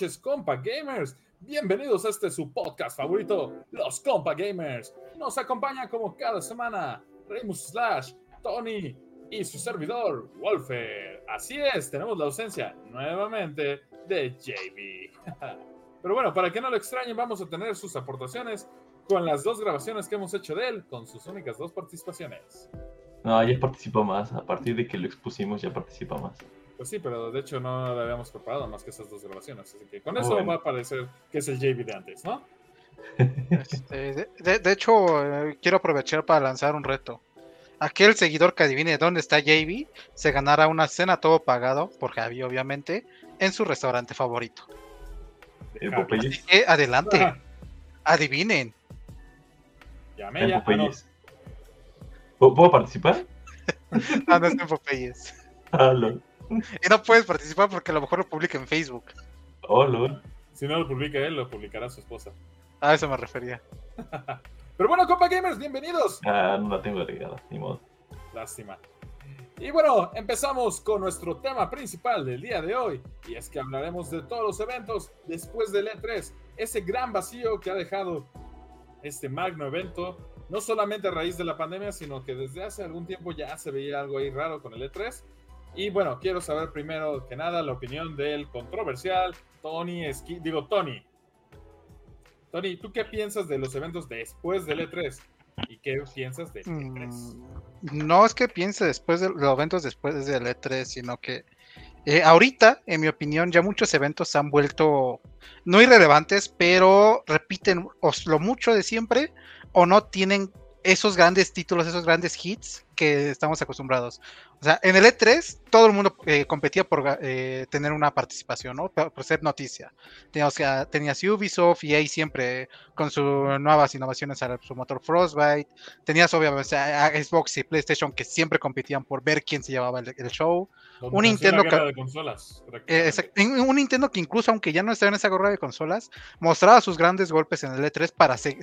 Noches, compa gamers. Bienvenidos a este su podcast favorito, Los Compa Gamers. Nos acompaña como cada semana Remus Slash, Tony y su servidor, Wolfer. Así es, tenemos la ausencia nuevamente de JB. Pero bueno, para que no lo extrañen, vamos a tener sus aportaciones con las dos grabaciones que hemos hecho de él, con sus únicas dos participaciones. No, ya participó más. A partir de que lo expusimos, ya participa más. Pues sí, pero de hecho no le habíamos preparado más que esas dos grabaciones. Así que con eso va a parecer que es el JB de antes, ¿no? Este, de, hecho, eh, quiero aprovechar para lanzar un reto. Aquel seguidor que adivine dónde está JB se ganará una cena todo pagado, por Javi, obviamente, en su restaurante favorito. Así que adelante. Adivinen. Llame ya. ¿Puedo participar? no, no es en Popeyes. Ah, y no puedes participar porque a lo mejor lo publica en Facebook. Oh, lol. Si no lo publica él, lo publicará su esposa. A eso me refería. Pero bueno, Copa Gamers, bienvenidos. Ah, no la tengo agregada, ni modo. Lástima. Y bueno, empezamos con nuestro tema principal del día de hoy. Y es que hablaremos de todos los eventos después del E3. Ese gran vacío que ha dejado este magno evento. No solamente a raíz de la pandemia, sino que desde hace algún tiempo ya se veía algo ahí raro con el E3. Y bueno, quiero saber primero que nada la opinión del controversial Tony Esqui. Digo, Tony. Tony, ¿tú qué piensas de los eventos después del E3? ¿Y qué piensas de E3? Mm, no es que piense después de los eventos después del E3, sino que eh, ahorita, en mi opinión, ya muchos eventos se han vuelto no irrelevantes, pero repiten lo mucho de siempre o no tienen esos grandes títulos, esos grandes hits que estamos acostumbrados. O sea, en el E3 todo el mundo eh, competía por eh, tener una participación, ¿no? Por, ser noticia. Tenías, tenías Ubisoft y ahí siempre con sus nuevas innovaciones a su motor Frostbite. Tenías obviamente a Xbox y PlayStation que siempre competían por ver quién se llevaba el, show. Un Nintendo, que, eh, un Nintendo que incluso aunque ya no estaba en esa gorra de consolas, mostraba sus grandes golpes en el E3 para ser,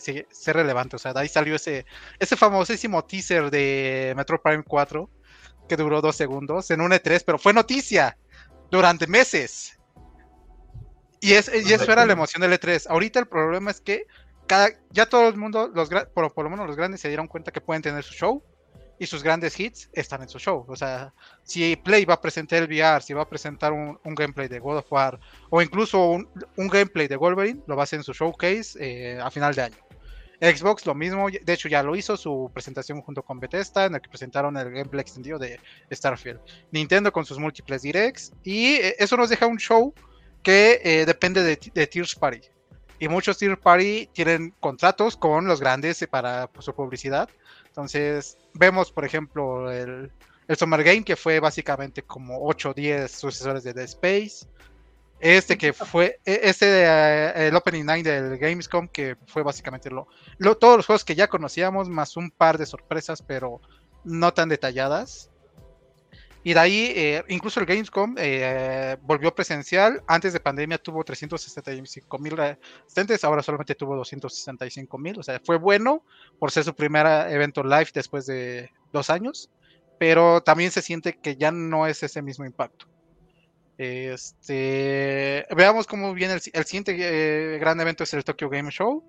relevante. O sea, de ahí salió ese, ese famosísimo teaser de Metro Prime 4 que duró dos segundos en un E3, pero fue noticia durante meses. Y, es, y eso era la emoción del E3. Ahorita el problema es que cada, ya todo el mundo, los, por, por lo menos los grandes, se dieron cuenta que pueden tener su show y sus grandes hits están en su show. O sea, si Play va a presentar el VR, si va a presentar un, gameplay de God of War o incluso un, gameplay de Wolverine, lo va a hacer en su showcase eh, a final de año. Xbox lo mismo, de hecho ya lo hizo su presentación junto con Bethesda, en el que presentaron el gameplay extendido de Starfield. Nintendo con sus múltiples directs, y eh, eso nos deja un show que eh, depende de, de Tears Party. Y muchos Tears Party tienen contratos con los grandes para su publicidad. Entonces, vemos, por ejemplo, el, el Summer Game, que fue básicamente como 8 o 10 sucesores de The Space. Este que fue, e, este, eh, el Opening Night del Gamescom, que fue básicamente lo, todos los juegos que ya conocíamos, más un par de sorpresas, pero no tan detalladas. Y de ahí, eh, incluso el Gamescom eh, volvió presencial. Antes de pandemia tuvo 365 mil asistentes, ahora solamente tuvo 265 mil. O sea, fue bueno por ser su primer evento live después de dos años, pero también se siente que ya no es ese mismo impacto. Este, veamos cómo viene el, siguiente eh, gran evento es el Tokyo Game Show.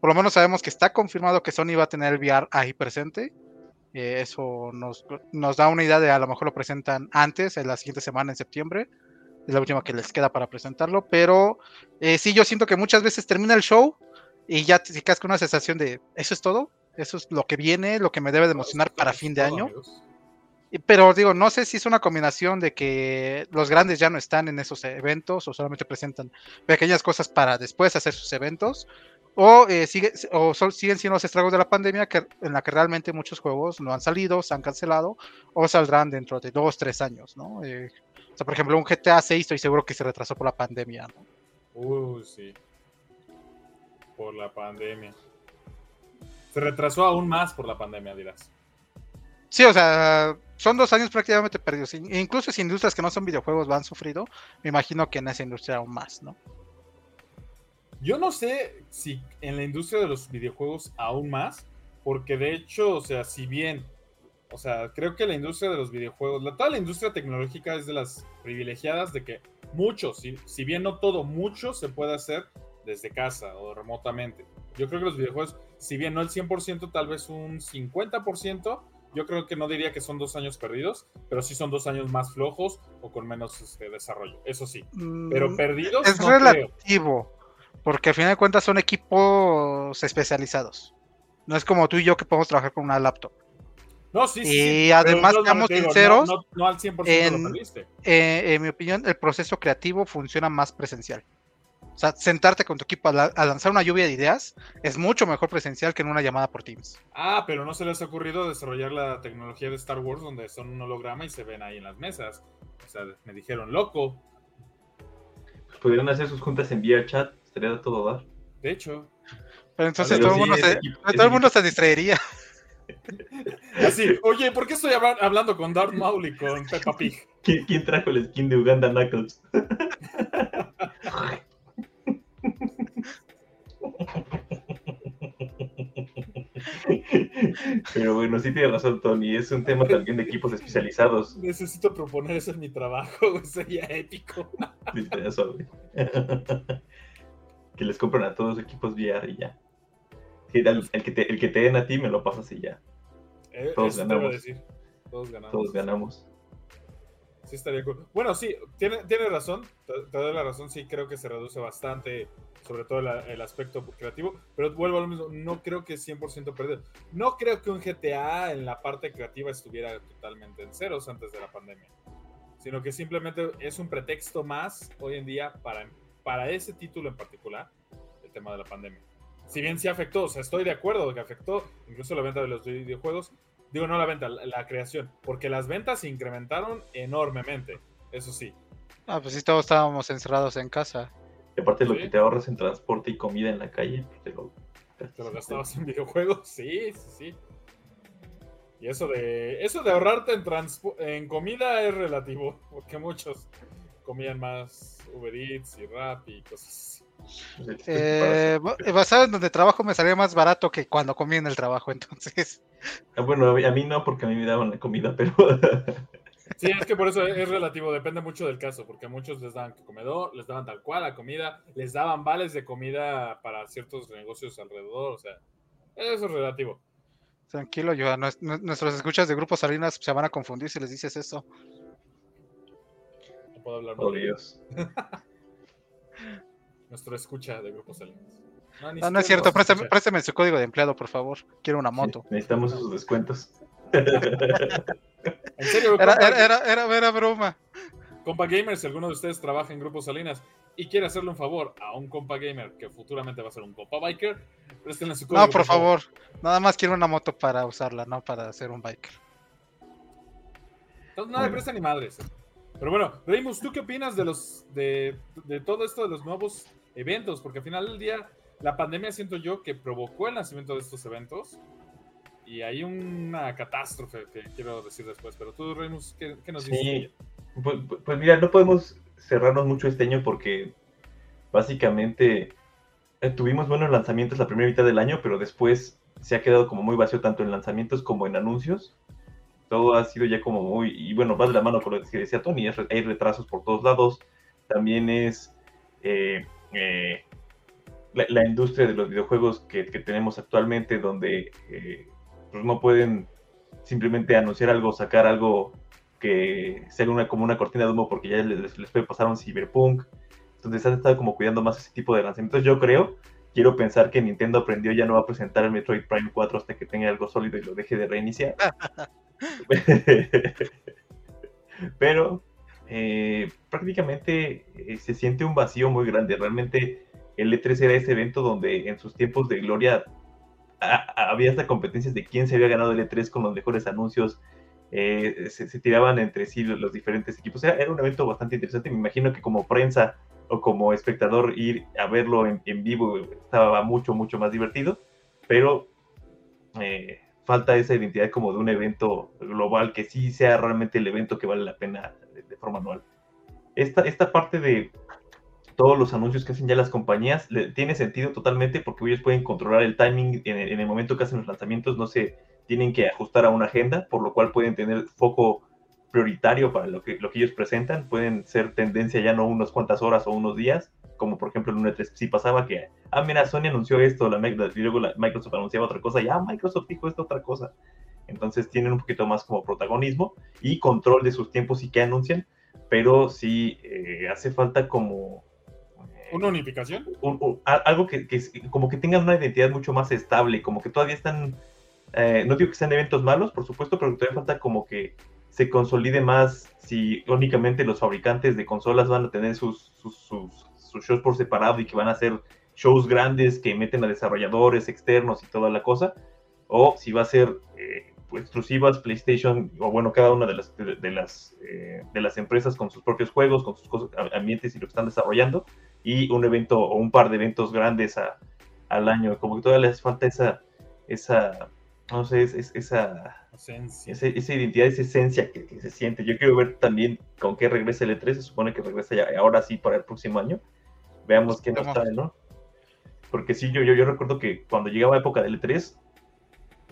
Por lo menos sabemos que está confirmado que Sony va a tener el VR ahí presente. Eh, eso nos, nos, da una idea de a lo mejor lo presentan antes, en la siguiente semana en septiembre. Es la última que les queda para presentarlo. Pero eh, sí, yo siento que muchas veces termina el show y ya te quedas con una sensación de eso es todo. Eso es lo que viene, lo que me debe de emocionar para fin de año. Pero digo, no sé si es una combinación de que los grandes ya no están en esos eventos o solamente presentan pequeñas cosas para después hacer sus eventos, o, eh, sigue, o siguen siendo los estragos de la pandemia que, en la que realmente muchos juegos no han salido, se han cancelado o saldrán dentro de dos, tres años, ¿no? Eh, o sea, por ejemplo, un GTA 6 estoy seguro que se retrasó por la pandemia, ¿no? Uh, sí. Por la pandemia. Se retrasó aún más por la pandemia, dirás. Sí, o sea, son dos años prácticamente perdidos. Incluso si industrias que no son videojuegos van sufrido, me imagino que en esa industria aún más, ¿no? Yo no sé si en la industria de los videojuegos aún más, porque de hecho, o sea, si bien, o sea, creo que la industria de los videojuegos, la, toda la industria tecnológica es de las privilegiadas de que mucho, si, si bien no todo, mucho se puede hacer desde casa o remotamente. Yo creo que los videojuegos, si bien no el 100%, tal vez un 50%, yo creo que no diría que son dos años perdidos, pero sí son dos años más flojos o con menos este, desarrollo. Eso sí. Pero Mm, perdidos. Es no creo. Porque al final de cuentas son equipos especializados. No es como tú y yo que podemos trabajar con una laptop. No, sí, sí. Y sí, además, seamos no- sinceros, No, no al 100% en- lo perdiste. Eh, en mi opinión, el proceso creativo funciona más presencial. O sea, sentarte con tu equipo a, la- a lanzar una lluvia de ideas es mucho mejor presencial que en una llamada por Teams. Ah, pero no se les ha ocurrido desarrollar la tecnología de Star Wars donde son un holograma y se ven ahí en las mesas. O sea, me dijeron loco. Pues Podrían hacer sus juntas en vía chat, estaría a todo dar. De hecho, Pero entonces Pero todo, el sí, mundo se, equipo- todo el mundo se distraería. así, oye, ¿por qué estoy habla- hablando con Darth Maul y con Peppa Pig? ¿Quién, quién trajo el skin de Uganda Knuckles? Pero bueno, sí tiene razón, Tony. Es un tema también de equipos especializados. Necesito proponer eso en mi trabajo, sería épico. Suave. Que les compren a todos equipos VR y ya. El, el que te, el que te den a ti me lo pasas y ya. Eh, Todos ganamos. decir. Todos ganamos. Todos ganamos. Sí, estaría cool. Bueno, sí, tiene, tiene razón. Te, te doy la razón. Sí, creo que se reduce bastante, sobre todo la- el aspecto creativo. Pero vuelvo a lo mismo. No creo que 100% perdido. No creo que un GTA en la parte creativa estuviera totalmente en ceros antes de la pandemia. Sino que simplemente es un pretexto más hoy en día para, para ese título en particular, el tema de la pandemia. Si bien sí afectó, o sea, estoy de acuerdo que afectó incluso la venta de los videojuegos, Digo, no la venta, la, la creación. Porque las ventas se incrementaron enormemente. Eso sí. Ah, pues sí, todos estábamos encerrados en casa. Y aparte lo Sí. que te ahorras en transporte y comida en la calle, pues, te lo, Te lo gastabas en videojuegos. Sí, sí, sí. Y eso de, eso de ahorrarte en, en comida es relativo. Porque muchos comían más Uber Eats y Rap y cosas así. Eh, ba- basado en donde trabajo me salía más barato que cuando comí en el trabajo, entonces. Ah, bueno, a mí, a mí no, porque a mí me daban la comida, pero Sí, es que por eso es relativo, depende mucho del caso, porque a muchos les daban comedor, les daban tal cual la comida, les daban vales de comida para ciertos negocios alrededor, o sea, eso es relativo. Tranquilo, yo nuestros escuchas de Grupo Salinas se van a confundir si les dices eso. No puedo hablar más oh Dios. nuestro escucha de Grupo Salinas. ni No, no es cierto, préstame, préstame su código de empleado, por favor. Quiero una Sí, moto. necesitamos esos descuentos. En serio, Era, era, era, era, era broma. compa gamer, si alguno de ustedes trabaja en Grupo Salinas y quiere hacerle un favor a un compa gamer que futuramente va a ser un compa biker, préstenle su código. No, por favor. Nada más quiero una moto para usarla, no para hacer un biker. Entonces, no le Bueno. prestan ni madres. Pero bueno, Reimus, ¿tú qué opinas de los de, todo esto de los nuevos eventos? Porque al final del día, la pandemia siento yo que provocó el nacimiento de estos eventos. Y hay una catástrofe que quiero decir después. Pero tú, Reimus, ¿qué, nos dices? Pues, pues mira, no podemos cerrarnos mucho este año porque básicamente eh, tuvimos buenos lanzamientos la primera mitad del año, pero después se ha quedado como muy vacío tanto en lanzamientos como en anuncios. Todo ha sido ya como muy, y bueno, va de la mano con lo que decía Tony, hay retrasos por todos lados. También es eh, eh, la, la industria de los videojuegos que, que tenemos actualmente, donde eh, pues no pueden simplemente anunciar algo, sacar algo que sea una, como una cortina de humo porque ya les, les puede pasar un cyberpunk. Entonces han estado como cuidando más ese tipo de lanzamientos. Yo creo, quiero pensar que Nintendo aprendió ya no va a presentar el Metroid Prime 4 hasta que tenga algo sólido y lo deje de reiniciar. Pero eh, prácticamente eh, se siente un vacío muy grande. Realmente el E3 era ese evento donde en sus tiempos de gloria había hasta competencias de quién se había ganado el E3 con los mejores anuncios. eh, se, tiraban entre sí los, diferentes equipos. Era, era un evento bastante interesante. Me imagino que como prensa o como espectador ir a verlo en, en vivo estaba mucho, mucho más divertido. Pero eh, falta esa identidad como de un evento global que sí sea realmente el evento que vale la pena de, forma anual. Esta, esta parte de todos los anuncios que hacen ya las compañías tiene sentido totalmente porque ellos pueden controlar el timing en el, en el momento que hacen los lanzamientos, no se tienen que ajustar a una agenda, por lo cual pueden tener foco prioritario para lo que, lo que ellos presentan. Pueden ser tendencia ya no unas cuantas horas o unos días, como por ejemplo el 1 3 sí pasaba que, ah, mira, Sony anunció esto, la, y luego la, Microsoft anunciaba otra cosa, y ah, Microsoft dijo esto otra cosa. Entonces tienen un poquito más como protagonismo y control de sus tiempos y qué anuncian, pero sí eh, hace falta como... Eh, ¿Una unificación? algo que, que, como que tengan una identidad mucho más estable, como que todavía están... Eh, no digo que sean eventos malos, por supuesto, pero todavía falta como que se consolide más si únicamente los fabricantes de consolas van a tener sus, sus, sus, shows por separado y que van a hacer shows grandes que meten a desarrolladores externos y toda la cosa, o si va a ser exclusivas PlayStation, o bueno, cada una de las, de, las, eh, de las empresas con sus propios juegos, con sus cosas, ambientes y lo que están desarrollando, y un evento o un par de eventos grandes al año. Como que todavía les falta esa, esa no sé, es, esa, esa, esa, identidad, esa esencia que, se siente. Yo quiero ver también con qué regresa el E3, se supone que regresa ya, ahora sí para el próximo año. Veamos qué nos trae, ¿no? Porque sí, yo, yo, yo recuerdo que cuando llegaba época del E3,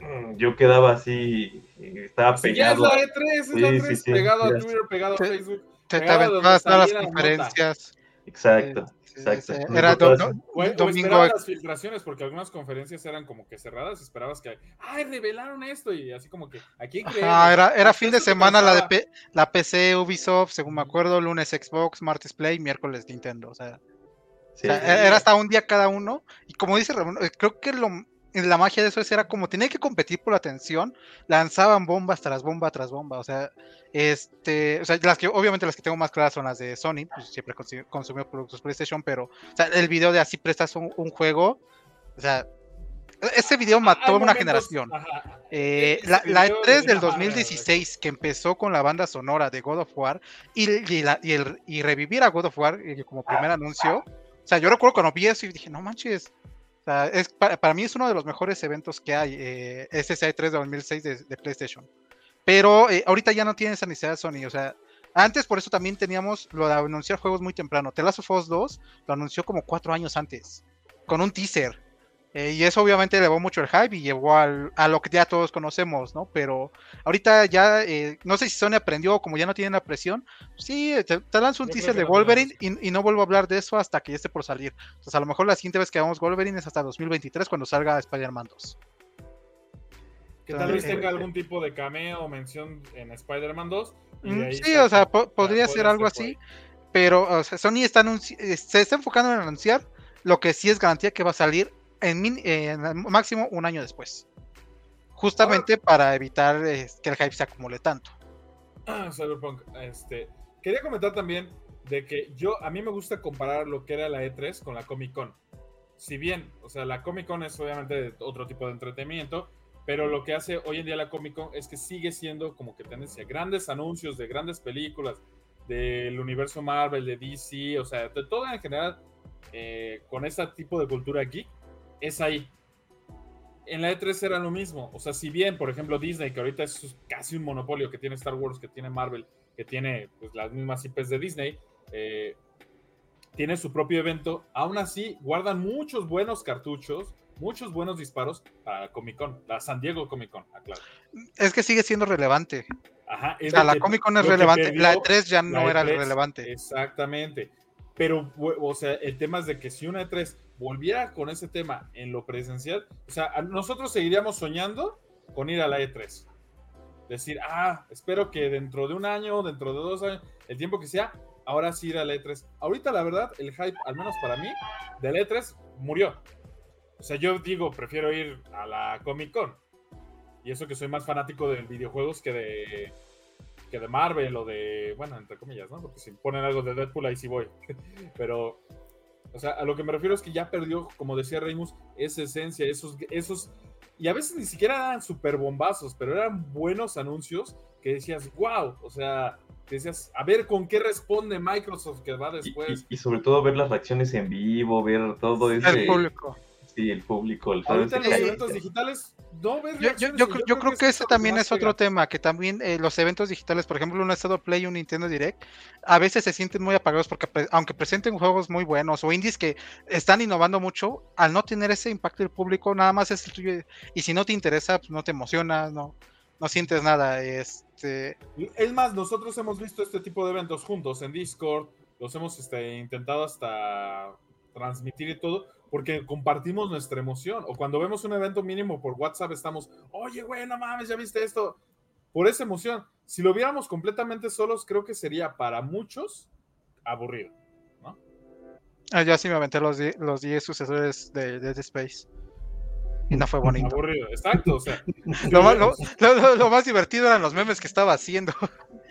Mm, yo quedaba así, estaba pegado. Ya es la E3, es la E3, pegado a Twitter, pegado a Facebook. Te, te aventabas todas las conferencias. Exacto. Exacto. Era domingo. las filtraciones, porque algunas conferencias eran como que cerradas, esperabas que, ay, revelaron esto, y así como que, aquí Ah, era, era fin de semana la de la PC, Ubisoft, según me acuerdo, lunes Xbox, martes Play, miércoles Nintendo, o sea, era hasta un día cada uno, y como dice Ramón, eh, creo que lo, la magia de eso era como tenía que competir por la atención, lanzaban bombas tras bomba tras bomba, o sea, este, o sea, las que obviamente las que tengo más claras son las de Sony, pues siempre consumió productos PlayStation, pero o sea, el video de así prestas un, juego, o sea, ese video mató a una generación. Eh, la, la, E3 del 2016, que empezó con la banda sonora de God of War y, y, y, el, y revivir a God of War eh, como primer anuncio, sea, yo recuerdo cuando vi eso y dije, no manches, es, para, mí es uno de los mejores eventos que hay, eh, SSI 3 de 2006 de, PlayStation. Pero eh, ahorita ya no tiene esa necesidad Sony, o sea, antes por eso también teníamos lo de anunciar juegos muy temprano. The Last of Us 2 lo anunció como cuatro años antes, con un teaser. Eh, y eso obviamente elevó mucho el hype y llevó al, a lo que ya todos conocemos, ¿no? Pero ahorita ya, eh, no sé si Sony aprendió, como ya no tienen la presión, sí, te, lanzo un teaser de Wolverine y, no vuelvo a hablar de eso hasta que ya esté por salir. Entonces a lo mejor la siguiente vez que hagamos Wolverine es hasta 2023 cuando salga Spider-Man 2. Que tal vez tenga algún tipo de cameo o mención en Spider-Man 2. Mm, sí, o sea, podría ser algo así, pero Sony está eh, se está enfocando en anunciar lo que sí es garantía que va a salir en, máximo un año después. Justamente para evitar que el hype se acumule tanto. Ah, Cyberpunk, este, quería comentar también de que yo, a mí me gusta comparar lo que era la E3 con la Comic Con. Si bien, o sea, la Comic Con es obviamente otro tipo de entretenimiento, pero lo que hace hoy en día la Comic Con es que sigue siendo como que tendencia, grandes anuncios de grandes películas, del universo Marvel, de DC, o sea, de todo en general, eh, con ese tipo de cultura geek, es ahí. En la E3 era lo mismo. O sea, si bien, por ejemplo, Disney, que ahorita es casi un monopolio, que tiene Star Wars, que tiene Marvel, que tiene pues, las mismas IPs de Disney, eh, tiene su propio evento, aún así guardan muchos buenos cartuchos, muchos buenos disparos para Comic Con, la San Diego Comic Con, aclaro. Es que sigue siendo relevante. Ajá, o sea, la Comic Con es relevante, la E3 ya no era e relevante. Exactamente. Pero, o sea, el tema es de que si una E3 volviera con ese tema en lo presencial, o sea, nosotros seguiríamos soñando con ir a la E3. Decir, ah, espero que dentro de un año, dentro de dos años, el tiempo que sea, ahora sí ir a la E3. Ahorita, la verdad, el hype, al menos para mí, de la E3 murió. O sea, yo digo, prefiero ir a la Comic Con. Y eso que soy más fanático de videojuegos que de que de Marvel o de, bueno, entre comillas, ¿no? Porque si ponen algo de Deadpool ahí sí voy. Pero, o sea, a lo que me refiero es que ya perdió, como decía Reimus, esa esencia, esos, esos, y a veces ni siquiera eran super bombazos, pero eran buenos anuncios que decías, wow, o sea, decías, a ver con qué responde Microsoft que va después. Y, sobre todo ver las reacciones en vivo, ver todo ese... El público sí, el público. El Ahorita en los eventos digitales, no yo, yo, yo, yo, creo, que, ese también es otro tema, que también eh, los eventos digitales, por ejemplo, un Estado Play y un Nintendo Direct, a veces se sienten muy apagados porque aunque presenten juegos muy buenos o indies que están innovando mucho, al no tener ese impacto del público, nada más es el tuyo. Y si no te interesa, pues no te emociona, no. no sientes nada. Este, Es más, nosotros hemos visto este tipo de eventos juntos en Discord, los hemos este, intentado hasta transmitir y todo, porque compartimos nuestra emoción. O cuando vemos un evento mínimo por WhatsApp, estamos, oye, güey, no mames, ya viste esto. Por esa emoción. Si lo viéramos completamente solos, creo que sería para muchos aburrido. ¿no? ah, ya sí me aventé los 10 los 10 sucesores de Dead Space. Y no fue bonito. Aburrido, exacto. O sea, Lo más, lo- lo- lo más divertido eran los memes que estaba haciendo.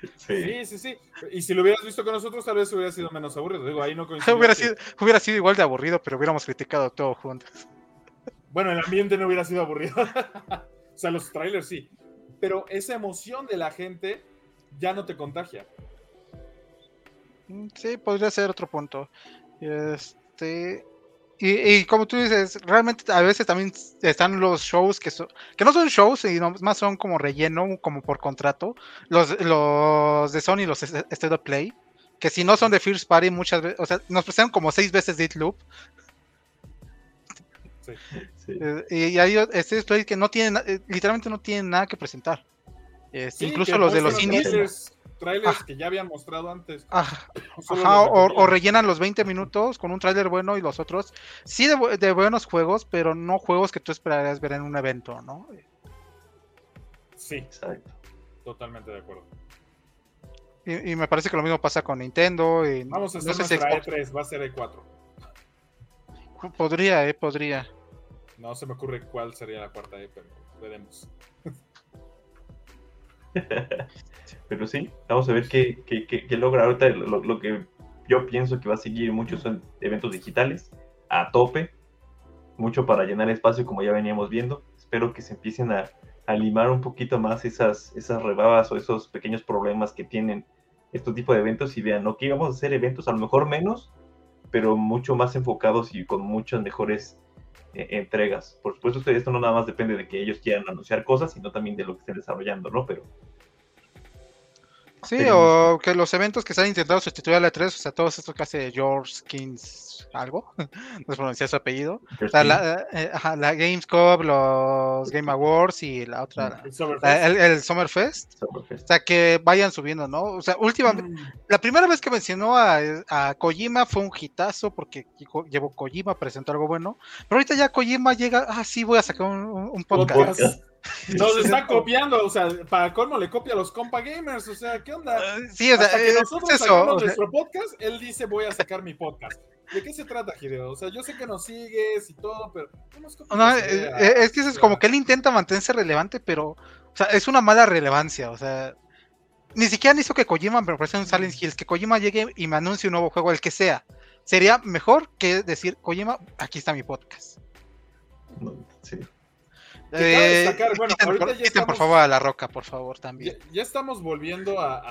Sí. sí, sí, sí. Y si lo hubieras visto con nosotros, tal vez hubiera sido menos aburrido. Digo, ahí no hubiera, sido, hubiera sido igual de aburrido, pero hubiéramos criticado todo juntos. Bueno, el ambiente no hubiera sido aburrido. o sea, los trailers sí. Pero esa emoción de la gente ya no te contagia. Mm, Sí, podría ser otro punto. Este. Y, y como tú dices, realmente a veces también están los shows que son, que no son shows, sino más son como relleno, como por contrato. Los, los de Sony, los State of Play, que si no son de First Party, muchas veces, o sea, nos presentaron como seis veces Deathloop. Sí. Sí. eh, y, hay State of Play que no tienen, eh, literalmente no tienen nada que presentar. Este, Sí, incluso que los de los indies. Trailers, Ah. que ya habían mostrado antes. Ah, Ajá, o, rellenan los 20 minutos con un tráiler bueno y los otros sí de, bu- de buenos juegos, pero no juegos que tú esperarías ver en un evento, ¿no? Sí, Exacto. totalmente de acuerdo. Y, y me parece que lo mismo pasa con Nintendo. Y Vamos a no hacer sé si Xbox- E3, va a ser E4. Podría, eh, podría. No se me ocurre cuál sería la cuarta E, pero veremos. Pero sí, vamos a ver qué, qué- qué- logra ahorita. Lo, que yo pienso que va a seguir muchos son eventos digitales a tope, mucho para llenar espacio como ya veníamos viendo. Espero que se empiecen a, a limar un poquito más esas, esas rebabas o esos pequeños problemas que tienen este tipo de eventos y vean, ok, vamos a hacer eventos a lo mejor menos, pero mucho más enfocados y con muchas mejores eh, entregas. Por supuesto, esto- no nada más depende de que ellos quieran anunciar cosas, sino también de lo que estén desarrollando, ¿no? Pero Sí, o que los eventos que se han intentado sustituir a la 3, o sea, todos estos que hace George Kings algo, no sé pronunciar su apellido. O sea, la, eh, ajá, la Gamescom, los Game Awards y la otra, El Summerfest. la- el, el Summerfest. Summerfest. O sea, que vayan subiendo, ¿no? O sea, últimamente, Mm, la primera vez que mencionó a, a Kojima fue un hitazo porque llevó Kojima, presentó algo bueno. Pero ahorita ya Kojima llega, ah, sí, voy a sacar un, un- un podcast. Nos está copiando, o sea, para colmo le copia a los compa gamers, o sea, ¿qué onda? Eh, Sí, o sea, Hasta que eh, nosotros es eso. sacamos o sea, nuestro podcast, él dice voy a sacar mi podcast. ¿De qué se trata, Hideo? O sea, yo sé que nos sigues y todo, pero no no, eh, es que eso es como que él intenta mantenerse relevante, pero, o sea, es una mala relevancia, o sea, ni siquiera hizo que Kojima me ofreciera un Silent Hills, que Kojima llegue y me anuncie un nuevo juego, el que sea. Sería mejor que decir, Kojima, aquí está mi podcast. No, Eh, destacar, bueno, quiten, ahorita por, ya por estamos- favor a la roca, por favor, también. ya estamos volviendo a,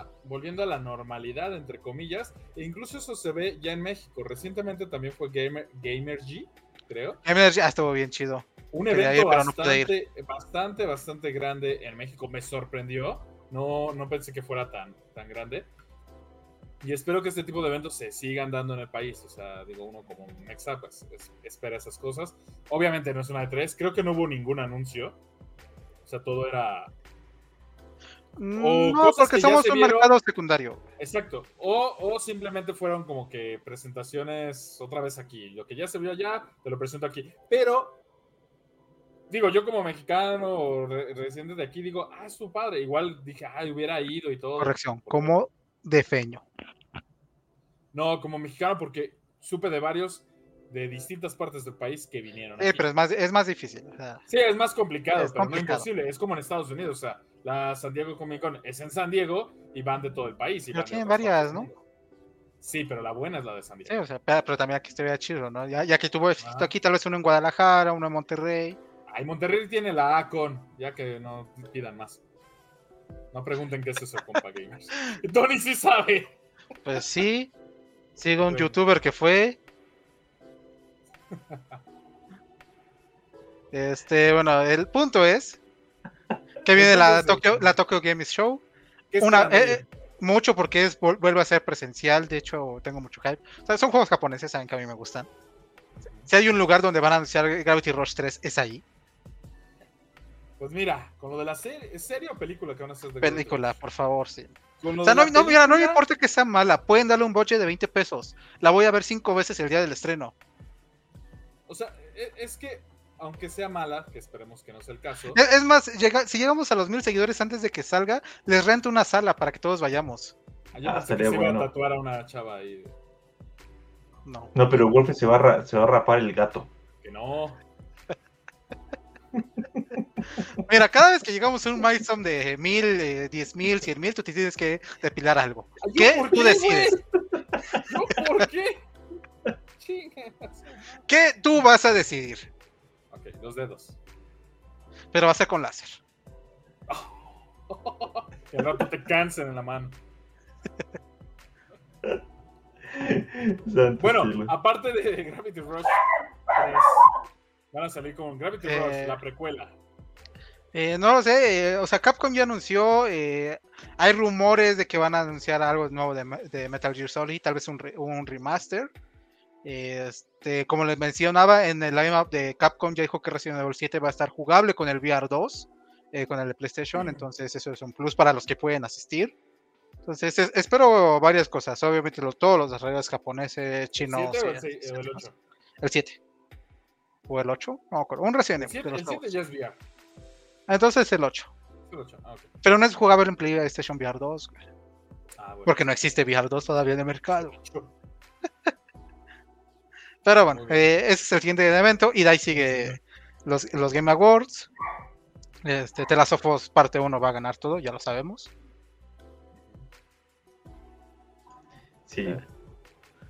a- volviendo a la normalidad, entre comillas, e incluso eso se ve ya en México. Recientemente también fue Gamer, Gamer G, creo. Gamer ya estuvo bien chido. Un evento ir, no bastante, bastante, bastante grande en México. Me sorprendió. No, no pensé que fuera tan, tan grande. Y espero que este tipo de eventos se sigan dando en el país. O sea, digo, uno como un Mexa, pues es- espera esas cosas. Obviamente no es una de tres. Creo que no hubo ningún anuncio. O sea, todo era Mm, No, cosas porque somos un vieron. mercado secundario. Exacto. O, o simplemente fueron como que presentaciones otra vez aquí. Lo que ya se vio allá, te lo presento aquí. Pero, digo, yo como mexicano o re- residente de aquí, digo, ah, es su padre. Igual dije, ah, hubiera ido y todo. Corrección, como de feño. No, como mexicano, porque supe de varios de distintas partes del país que vinieron. Eh, pero es más, es más difícil. o sea, Sí, es más complicado, Es pero complicado. no imposible. Es como en Estados Unidos. O sea, la San Diego Comic Con es en San Diego y van de todo el país. y Pero tienen varias, ¿no? Sí, pero la buena es la de San Diego. sí, o sea, pero, pero también aquí estaría chido, ¿no? Ya, ya que tuvo éxito Ah. aquí, tal vez uno en Guadalajara, uno en Monterrey. Ay, Monterrey tiene la Acon, ya que no pidan más. No pregunten qué es eso, compa gamers. Tony sí sabe. Pues sí, sigo un youtuber que fue. Este, bueno, el punto es que viene la Tokyo, la Tokyo Games Show. ¿Qué Una, eh, ella? mucho porque es vuel- vuelve a ser presencial, de hecho tengo mucho hype. O sea, son juegos japoneses, saben que a mí me gustan. Si hay un lugar donde van a anunciar Gravity Rush 3, es ahí. Pues mira, con lo de la serie, ¿es serie o película que van a hacer de Película, por favor, sí. O sea, no, no, mira, no me importa que sea mala. Pueden darle un budget de 20 pesos. La voy a ver cinco veces el día del estreno. O sea, e- es que, aunque sea mala, que esperemos que no sea el caso, Es es más, llega- si llegamos a los mil seguidores antes de que salga, les rento una sala para que todos vayamos. yo Ah, que estaría se bueno. a tatuar a una chava ahí. No. No, pero Wolf se va, a ra- se va a rapar el gato. Que no. Mira, cada vez que llegamos a un milestone de mil, eh, diez mil, cien mil, tú te tienes que depilar algo. Ay, ¿yo ¿Qué? por Tú qué, decides. ¿Yo por qué? ¿Qué tú vas a decidir? Ok, los dedos. Pero va a ser con láser. Que al rato te cansen en la mano. Bueno, aparte de Gravity Rush 3, van a salir con Gravity Eh, Rush, la precuela. Eh, no lo sé, eh, o sea, Capcom ya anunció, eh, hay rumores de que van a anunciar algo nuevo de, Me- de Metal Gear Solid, tal vez un, re- un remaster. Este, como les mencionaba, en el lineup de Capcom ya dijo que Resident Evil 7 va a estar jugable con el VR 2, eh, con el de PlayStation, entonces eso es un plus para los que pueden asistir. Entonces es- espero varias cosas, obviamente los, todos los desarrolladores japoneses, chinos, ¿El 7 o el, el 8? el 7. ¿O el 8? No me acuerdo, un Resident El Evil. 7, de los el 7 nuevos. ya es VR. Entonces el 8. Es el 8. Ah, ok. Pero no es jugable en PlayStation VR 2, güey, Ah, bueno. porque no existe VR 2 todavía en el mercado. Pero bueno, eh, ese es el siguiente evento y de ahí sigue los, los Game Awards. Este, The Last of Us parte 1 va a ganar todo, ya lo sabemos. Sí.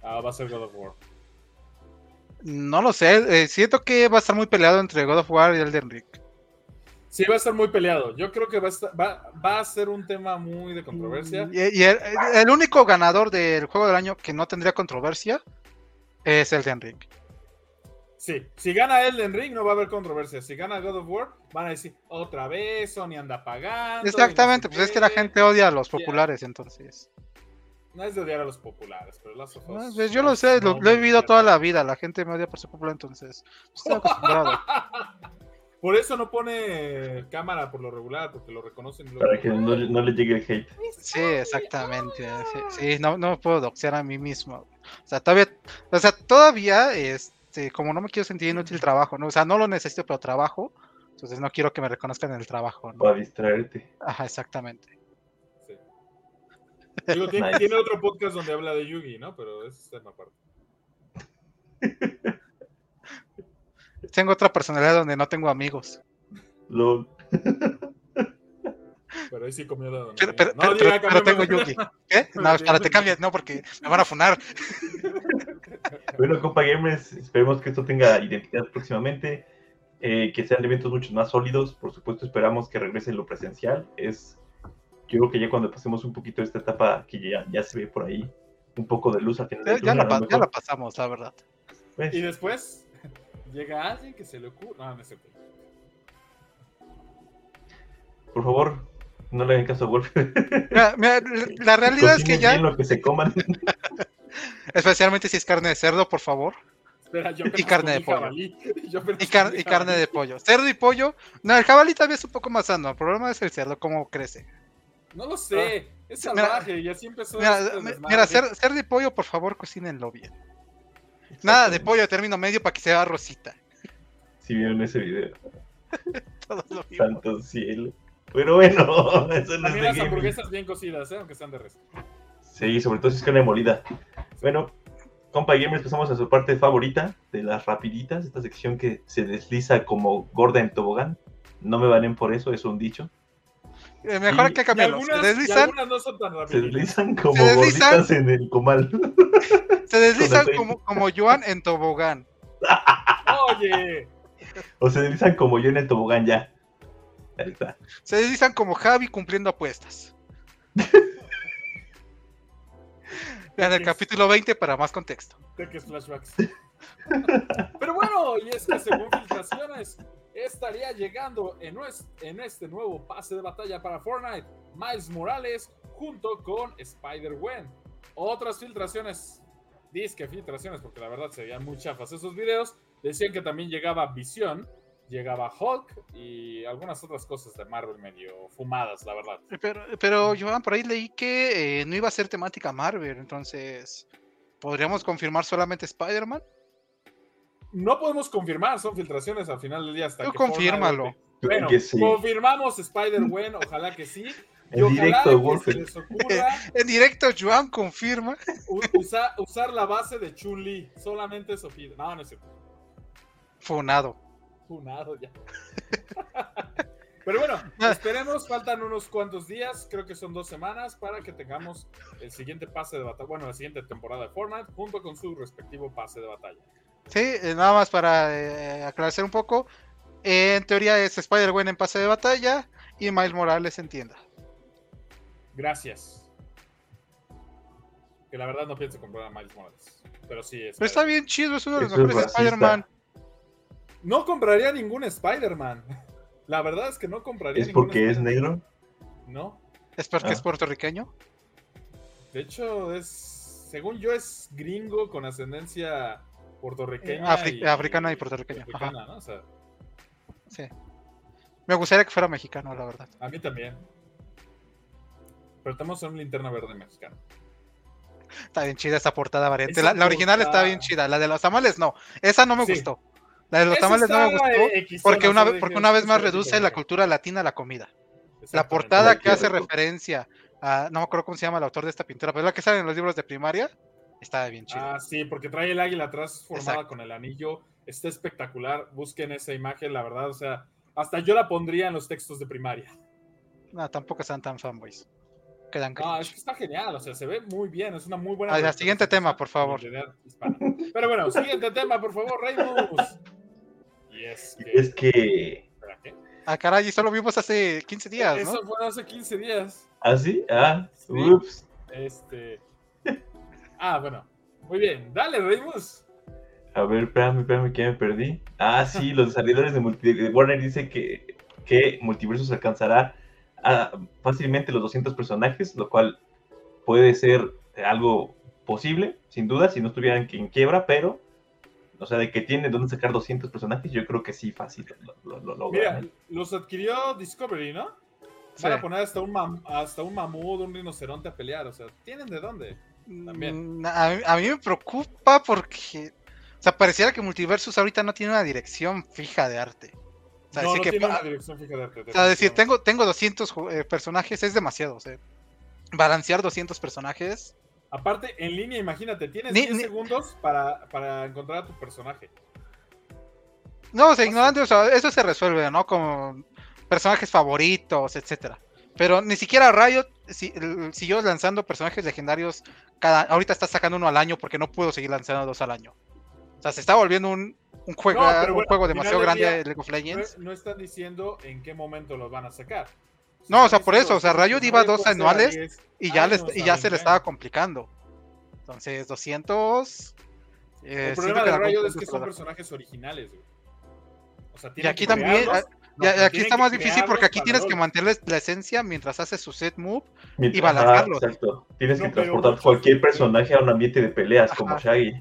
Ah, va a ser God of War. No lo sé, eh, siento que va a estar muy peleado entre God of War y Elden Ring. Sí, va a estar muy peleado. Yo creo que va a, estar- va, va a ser un tema muy de controversia. Y, y el, el único ganador del juego del año que no tendría controversia es Elden Ring. Sí, si gana Elden Ring no va a haber controversia. Si gana God of War, van a decir otra vez, Sony anda pagando. no Exactamente, sé pues es que la qué". gente odia a los populares, entonces. No es de odiar a los populares, pero Last of Us No, pues yo lo sé, lo, no lo he vivido toda la vida, la gente me odia por ser popular, entonces estoy acostumbrado. Por eso no pone cámara por lo regular, porque lo reconocen. luego- Para que no, le- no le llegue el hate. Sí, exactamente. Sí, sí, no, no me puedo doxear a mí mismo. O sea, todavía, o sea, todavía, este, como no me quiero sentir inútil trabajo, ¿no? O sea, no lo necesito, pero trabajo. Entonces no quiero que me reconozcan en el trabajo, ¿no? Para distraerte. Ajá, exactamente. Sí. Digo, tiene, Nice. tiene otro podcast donde habla de Yugi, ¿no? Pero ese es tema aparte. Tengo otra personalidad donde no tengo amigos. LOL. Pero ahí sí comió de donde Pero, no, pero, diga, pero- pero- pero tengo. Yugi. ¿Qué? No, espérate, cambias, no, porque me van a funar. Bueno, compa gamers, esperemos que esto tenga identidad próximamente, eh, que sean eventos mucho más sólidos. Por supuesto, esperamos que regrese lo presencial. Es, yo creo que ya cuando pasemos un poquito esta etapa que ya, ya se ve por ahí, un poco de luz al final Ya, del ya túnel, la, a lo pa- ya la pasamos, la verdad. pues, Y después llega alguien que se le ocurre. No, no es cierto. por favor, no le hagan caso a Wolf. Mira, mira, la realidad es que ya, bien lo que se coman. especialmente si es carne de cerdo, por favor. Espera, yo Y carne de pollo. Yo Y, car- y carne de pollo. Cerdo y pollo. No, el jabalí todavía es un poco más sano. El problema es el cerdo, cómo crece. No lo sé. Es Ah. Mira, salvaje y así empezó. Mira, este mira cer- cerdo y pollo, por favor, cocínenlo bien. Nada de pollo de término medio para que sea rosita. Si vieron ese video, Todo lo mismo. santo cielo. Pero bueno, eso no es de las gaming. hamburguesas bien cocidas, ¿eh? aunque sean de res. Sí, sobre todo si es carne molida. Bueno, compa gamers, pasamos a su parte favorita de las rapiditas, esta sección que se desliza como gorda en tobogán. No me valen por eso, es un dicho. Eh, mejor Y- que cambiarlo. algunas, Se deslizan, algunas no son tan Se deslizan como Se deslizan. gorditas en el comal. se deslizan como, como Joan en tobogán. Oye, o se deslizan como yo en el tobogán ya. Ahí está. Se deslizan como Javi cumpliendo apuestas. Vean el capítulo 20 para más contexto. Flashbacks. Pero bueno, y es que según filtraciones, estaría llegando en, este nuevo pase de batalla para Fortnite, Miles Morales junto con Spider-Gwen. Otras filtraciones, disque filtraciones, porque la verdad se veían muy chafas esos videos, decían que también llegaba Visión llegaba Hulk y algunas otras cosas de Marvel medio fumadas, la verdad. Pero, pero por ahí leí que eh, no iba a ser temática Marvel, entonces, ¿podríamos confirmar solamente Spider-Man? No podemos confirmar, son filtraciones al final del día hasta Tú que confírmalo. Fortnite- Bueno, que sí. confirmamos Spider-Gwen, ojalá que sí. Y En ojalá directo, que se les ocurra En directo, Joan confirma. usa- usar la base de Chun-Li. Solamente eso pide. No, no es cierto. Funado. Funado ya. Pero bueno, esperemos, faltan unos cuantos días, creo que son dos semanas, para que tengamos el siguiente pase de batalla, bueno, la siguiente temporada de Fortnite, junto con su respectivo pase de batalla. Sí, eh, nada más para eh, aclarar un poco. eh, en teoría es Spider-Gwen en pase de batalla y Miles Morales en tienda. Gracias. Que la verdad no pienso comprar a Miles Morales. Pero sí es. Pero está bien chido, es uno de los mejores. Spider-Man. No compraría ningún Spider-Man. La verdad es que no compraría ¿Es ningún porque es negro? No. Es porque Ah. es puertorriqueño. De hecho, es. Según yo, es gringo con ascendencia puertorriqueña. Afri- africana y puertorriqueña, ajá. africana, ¿no? O sea, Sí. Me gustaría que fuera mexicano, la verdad. a mí también. Pero tenemos un linterna verde mexicano. Está bien chida esa portada variante. Esa La, la original está portada- bien chida. La de los tamales no. Esa no me Sí. gustó. La de los tamales no me gustó. Porque una, vez- porque una vez más reduce la cultura latina a la comida. La portada que hace referencia a. No me acuerdo cómo se llama el autor de esta pintura, pero es la que sale en los libros de primaria. Está bien chida. Ah, sí, porque trae el águila atrás formada Exacto. con el anillo. Está espectacular. Busquen esa imagen, la verdad. O sea, hasta yo la pondría en los textos de primaria. No, tampoco están tan fanboys. Quedan No, es que está genial. O sea, se ve muy bien. Es una muy buena. Ah, ya, siguiente tema, por favor. Pero bueno, siguiente tema, por favor, Reymus. Y es que. Es. Ah, caray, eso lo vimos hace 15 días, ¿no? Eso fue hace 15 días. ¿Ah, sí? Ah, Sí. ups. Este. Ah, bueno. Muy bien. Dale, Reymus. A ver, espérame, espérame, que me perdí. Ah, sí, los desarrolladores de, multi- de Warner dicen que, que Multiversus alcanzará a fácilmente los 200 personajes, lo cual puede ser algo posible, sin duda, si no estuvieran que en quiebra, pero, o sea, de que tiene dónde sacar 200 personajes, yo creo que sí, fácil lo, lo, Mira, ¿eh? los adquirió Discovery, ¿no? Sí. Van a poner hasta un, mam- hasta un mamut, un rinoceronte a pelear. O sea, ¿tienen de dónde? También. Mm, A, mí- a mí me preocupa porque. O sea, pareciera que Multiversus ahorita no tiene una dirección fija de arte. O sea, no, decir no que tiene una dirección fija de arte. O sea, decir, tengo, tengo 200 ju- eh, personajes es demasiado. O sea, balancear 200 personajes. Aparte, en línea, imagínate, tienes Ni- 10 ni- segundos para, para encontrar a tu personaje. No, o sea, ignorante, o sea, eso se resuelve, ¿no? Como personajes favoritos, etcétera. Pero ni siquiera Riot si- siguió lanzando personajes legendarios cada. Ahorita está sacando uno al año porque no pudo seguir lanzando dos al año. O sea, se está volviendo un, un juego, No, un juego demasiado grande de League of No, Legends. no están diciendo en qué momento los van a sacar. No, o sea, por eso, o sea, 200 Riot iba dos anuales 10. Y ya, les- y ya se le 20. estaba complicando. Entonces, 200. eh, El siento problema de Riot es que son personajes originales, güey. O sea, Y aquí que también. Crearlos. No, ya- pero aquí está más difícil porque aquí tienes que mantener la esencia mientras haces su set move. Mientras- y balancearlo. ajá, exacto. Tienes No, que transportar muchos- cualquier personaje a un ambiente de peleas, como. Shaggy.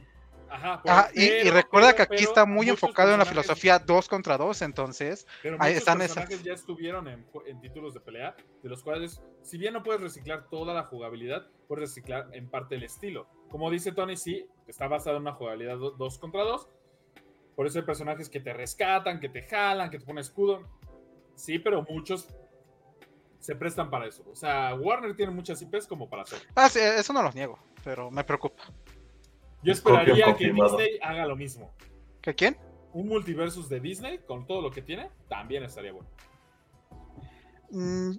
Ajá, y, recuerda pero- que aquí pero está muy enfocado en la filosofía 2 contra 2, entonces. Pero Ahí están esas. personajes ya estuvieron en, en títulos de pelea, de los cuales, si bien no puedes reciclar toda la jugabilidad, puedes reciclar en parte el estilo. Como dice Tony, sí, está basado en una jugabilidad 2 contra 2. Por eso hay personajes que te rescatan, que te jalan, que te ponen escudo. Sí, pero muchos se prestan para eso. O sea, Warner tiene muchas IPs como para hacer. Ah, sí, eso no lo niego, pero me preocupa. Yo esperaría que. Disney haga lo mismo. ¿Que quién? Un multiversus de Disney, con todo lo que tiene, también estaría bueno. Mm,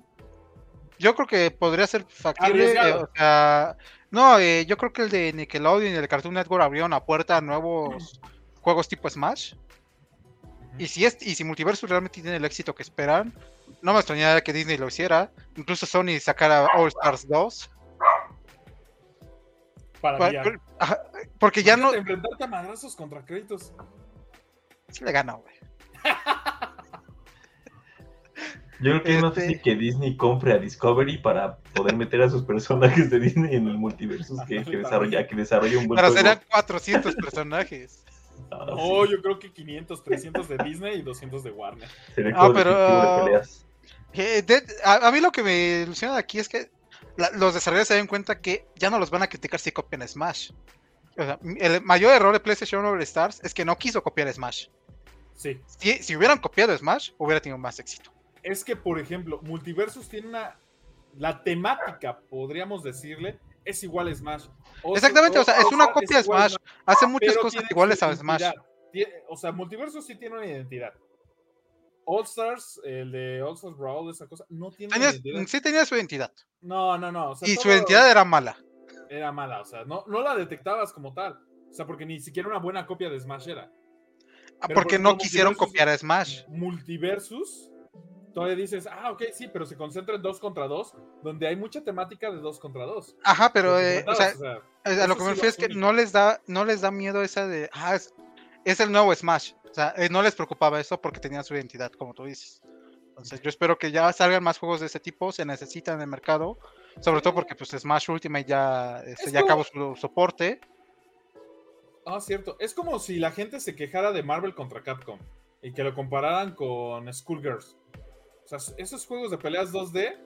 yo creo que podría ser factible. eh, Arriesgado. o sea, no, eh, yo creo que el de Nickelodeon y el Cartoon Network abrieron la puerta a nuevos juegos tipo Smash. Y si, es, y si Multiversus realmente tiene el éxito que esperan, no me extrañaría que Disney lo hiciera. Incluso Sony sacara All Stars 2. Para Pa- VR. por- ajá, Porque ya no. Enfrentarte a madrazos contra créditos. Sí le gana, güey. Yo creo que es más Este- fácil que Disney compre a Discovery para poder meter a sus personajes de Disney en el multiversus que, que desarrolla, que desarrolle un buen Pero juego. serán 400 personajes. No, sí. yo creo que 500, 300 de Disney y 200 de Warner. Sería Ah, pero-. Eh, de- a, a mí lo que me ilusiona de aquí es que la- los desarrolladores se den cuenta que ya no los van a criticar si copian Smash. O sea, el mayor error de PlayStation All Stars es que no quiso copiar Smash. Sí. Si, si hubieran copiado Smash, hubiera tenido más éxito. Es que, por ejemplo, Multiversus tiene una. La temática, podríamos decirle, es igual a Smash. Exactamente, o sea, es una copia de Smash. Hace muchas cosas iguales a Smash. Tiene- o sea, Multiversus sí tiene una identidad. All Stars, el de All Stars Brawl, esa cosa, no tiene identidad. sí tenía su identidad. No, no, no. o sea, Y su identidad era mala. era mala. O sea, no, no la detectabas como tal. O sea, porque ni siquiera una buena copia de Smash era. Ah, Porque por no quisieron copiar a Smash. Multiversus, todavía dices, ah, ok, sí, pero se concentra en dos contra dos, donde hay mucha temática de dos contra dos. Ajá, pero eh, o sea, comentabas, a lo que me sí refiero es que no les da, no les da miedo esa de, ah, es, es el nuevo Smash. O sea, eh, no les preocupaba eso porque tenían su identidad, como tú dices. Entonces, yo espero que ya salgan más juegos de ese tipo, se necesitan en el mercado, sobre todo porque pues Smash Ultimate ya, este, Es ya acabó su soporte. Ah, cierto. Es como si la gente se quejara de Marvel contra Capcom y que lo compararan con Schoolgirls. O sea, esos juegos de peleas 2D.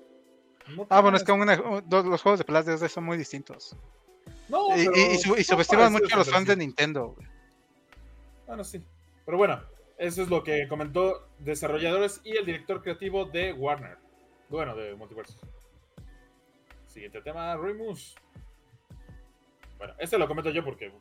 no Ah, bueno, es que una- los juegos de peleas de 2D son muy distintos. No, Y, y- subestiman mucho a los fans sí. de Nintendo. güey. Bueno, sí. Pero bueno, eso es lo que comentó desarrolladores y el director creativo de Warner. Bueno, de Multiverse. Siguiente tema, Remus. Bueno, este lo comento yo porque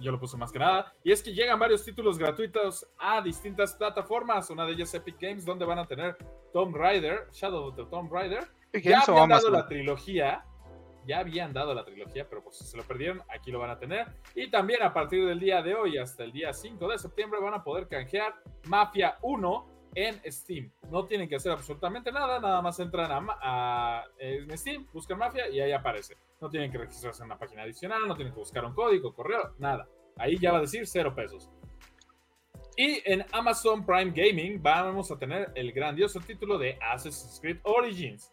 yo lo puse más que nada. Y es que llegan varios títulos gratuitos a distintas plataformas. Una de ellas Epic Games, donde van a tener Tomb Raider, Shadow of the Tomb Raider. Ya habían dado la trilogía. Ya habían dado la trilogía, pero por si se lo perdieron, aquí lo van a tener. Y también a partir del día de hoy hasta el día 5 de septiembre van a poder canjear Mafia 1 en Steam. No tienen que hacer absolutamente nada, nada más entran a, a- en Steam, buscan Mafia y ahí aparece. No tienen que registrarse en una página adicional, no tienen que buscar un código, correo, nada. Ahí ya va a decir cero pesos. Y en Amazon Prime Gaming vamos a tener el grandioso título de Assassin's Creed Origins.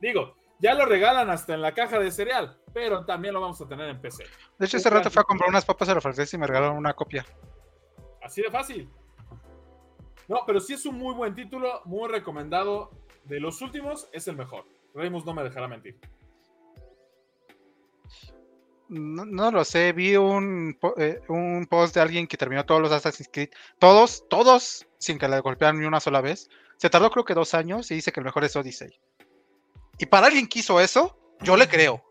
Digo, ya lo regalan hasta en la caja de cereal, pero también lo vamos a tener en PC. De hecho, este rato fui a comprar unas papas a la francesa y me regalaron una copia. Así de fácil. No, pero sí es un muy buen título, muy recomendado. De los últimos, es el mejor. Remus no me dejará mentir. No, no lo sé, vi un, eh, un post de alguien que terminó todos los Assassin's Creed, todos, todos, sin que le golpearan ni una sola vez. Se tardó creo que dos años y dice que el mejor es Odyssey. Y para alguien que hizo eso, yo le creo.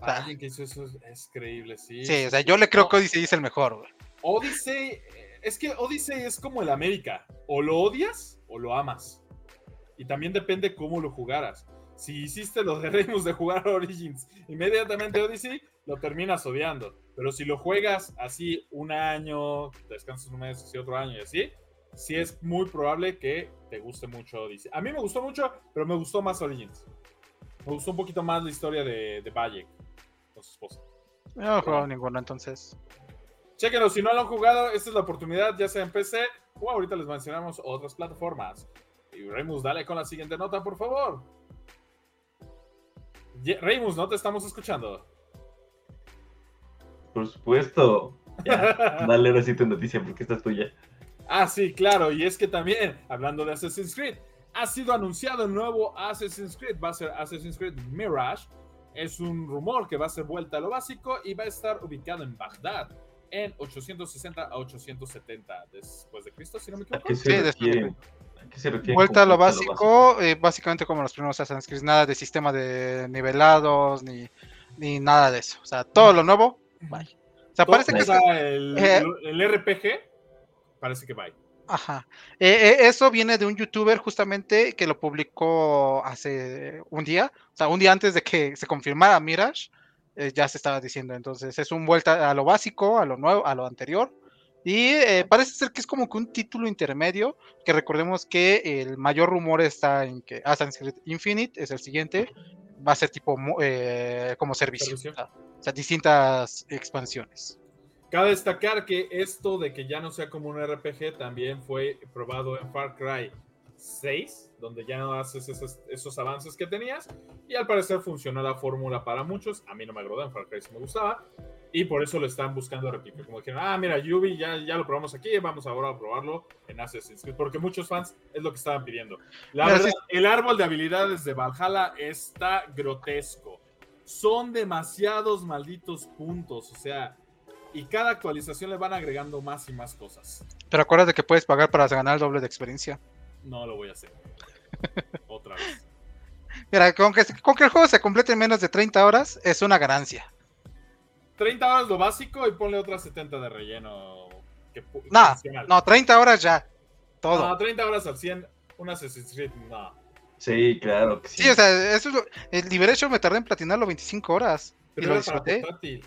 A alguien que hizo eso es, creíble, sí. Sí, o sea, yo le creo que Odyssey es el mejor. güey. Odyssey, es que Odyssey es como el América. O lo odias o lo amas. Y también depende cómo lo jugaras. Si hiciste los de Remus de jugar Origins inmediatamente Odyssey, lo terminas odiando. Pero si lo juegas así un año, descansas un mes, así otro año y así, sí es muy probable que te guste mucho Odyssey. A mí me gustó mucho, pero me gustó más Origins. Me gustó un poquito más la historia de, de Bayek con su esposa. No he jugado ninguno, entonces. Chequenlo, si no lo han jugado, esta es la oportunidad, ya sea en PC o ahorita les mencionamos otras plataformas. Y Remus, dale con la siguiente nota, por favor. Remus, no te estamos escuchando. Por supuesto. Ya, dale ahora sí tu noticia porque esta es tuya. Ah, sí, claro, y es que también, hablando de Assassin's Creed, ha sido anunciado el nuevo Assassin's Creed, va a ser Assassin's Creed Mirage. Es un rumor que va a ser vuelta a lo básico y va a estar ubicado en Bagdad en 860 a 870 después de Cristo, si no me ¿A equivoco. Sí, Vuelta a lo básico, eh, básicamente como los primeros Assassin's Creed, nada de sistema de nivelados, ni, ni nada de eso. O sea, todo lo nuevo, bye. O sea, Todo- parece que el, eh, el RPG parece que va. Ajá. Eh, eh, eso viene de un youtuber justamente que lo publicó hace un día, o sea, un día antes de que se confirmara Mirage, eh, ya se estaba diciendo. Entonces es un vuelta a lo básico, a lo nuevo, a lo anterior. Y eh, parece ser que es como que un título intermedio, que recordemos que el mayor rumor está en que Assassin's Creed Infinite es el siguiente, va a ser tipo eh, como servicio, o sea, distintas expansiones. Cabe destacar que esto de que ya no sea como un RPG también fue probado en Far Cry 6, donde ya no haces esos, esos avances que tenías. Y al parecer funcionó la fórmula para muchos. A mí no me agradó, en Far Cry sí me gustaba. Y por eso lo están buscando replicar. Como dijeron, ah, mira, Yubi ya, ya lo probamos aquí, vamos ahora a probarlo en Assassin's Creed. Porque muchos fans es lo que estaban pidiendo. La verdad, el árbol de habilidades de Valhalla está grotesco. Son demasiados malditos puntos. O sea, y cada actualización le van agregando más y más cosas. Pero acuérdate que puedes pagar para ganar el doble de experiencia. No lo voy a hacer. Otra vez. Mira, con que, con que el juego se complete en menos de 30 horas es una ganancia. 30 horas lo básico y ponle otras 70 de relleno. Que, No, no, 30 horas ya. Todo. No, 30 horas al 100, un Assassin's Creed, no. Sí, claro que sí. Sí, o sea, eso es lo- el Liberation me tardé en platinarlo 25 horas. Y Pero lo era para disfruté. portátil.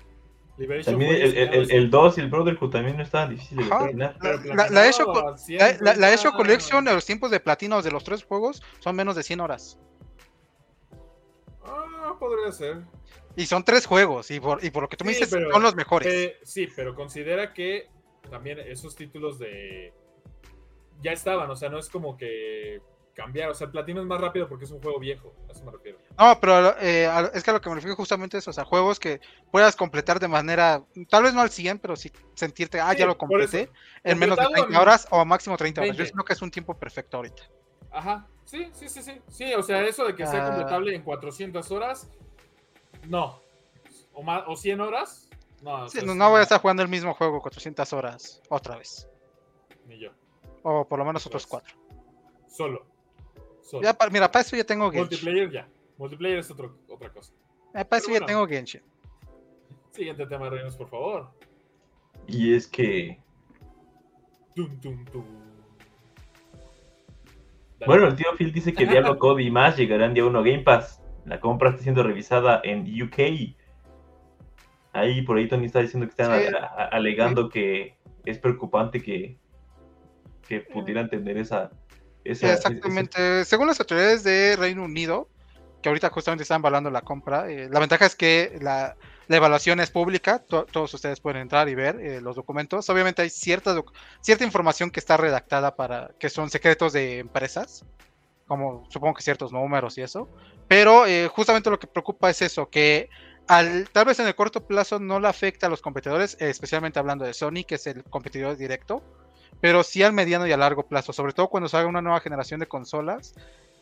Liberation También el, el, el, el 2 y el Brotherhood también no estaban difíciles de terminar. la- la- 100, La. Collection, los tiempos de platino de los tres juegos son menos de 100 horas. Ah, podría ser. Y son tres juegos, y por, y por lo que tú me dices, pero- son los mejores. Eh, sí, pero considera que también esos títulos de. Ya estaban, o sea, no es como que cambiar. O sea, el platino es más rápido porque es un juego viejo. A eso me refiero. No, pero eh, es que a lo que me refiero justamente es o sea, juegos que puedas completar de manera, tal vez no al 100, pero sí sentirte, ah, Sí, ya lo completé en menos de Completado 30 en horas o máximo 30 horas. Yo 20. creo que es un tiempo perfecto ahorita. Ajá, sí, sí, sí, sí. Sí, o sea, eso de que sea Ah. completable en 400 horas, no. O, más, o 100 horas, no. Sí, no, voy a estar jugando el mismo juego 400 horas otra vez, Ni yo. o por lo menos otros cuatro. Solo. Solo. Ya, pa- mira, para eso ya tengo Genshin. Multiplayer ya. Multiplayer es otro, otra cosa. Eh, para eso ya tengo Genshin. Siguiente tema, Reinos, por favor. Y es que, bueno, el tío Phil dice que Diablo Code y más llegarán día 1 a Game Pass. La compra está siendo revisada en UK. Ahí por ahí Tony está diciendo que están Sí. a- a- alegando que es preocupante que, que pudieran tener esa... Exactamente. Según las autoridades de Reino Unido, que ahorita justamente están evaluando la compra, eh, la ventaja es que la, evaluación es pública, to- todos ustedes pueden entrar y ver eh, los documentos. Obviamente hay cierta, cierta información que está redactada para que son secretos de empresas, como supongo que ciertos números y eso, pero eh, justamente lo que preocupa es eso, que al, tal vez en el corto plazo no le afecta a los competidores, especialmente hablando de Sony, que es el competidor directo, pero sí al mediano y a largo plazo, sobre todo cuando salga una nueva generación de consolas.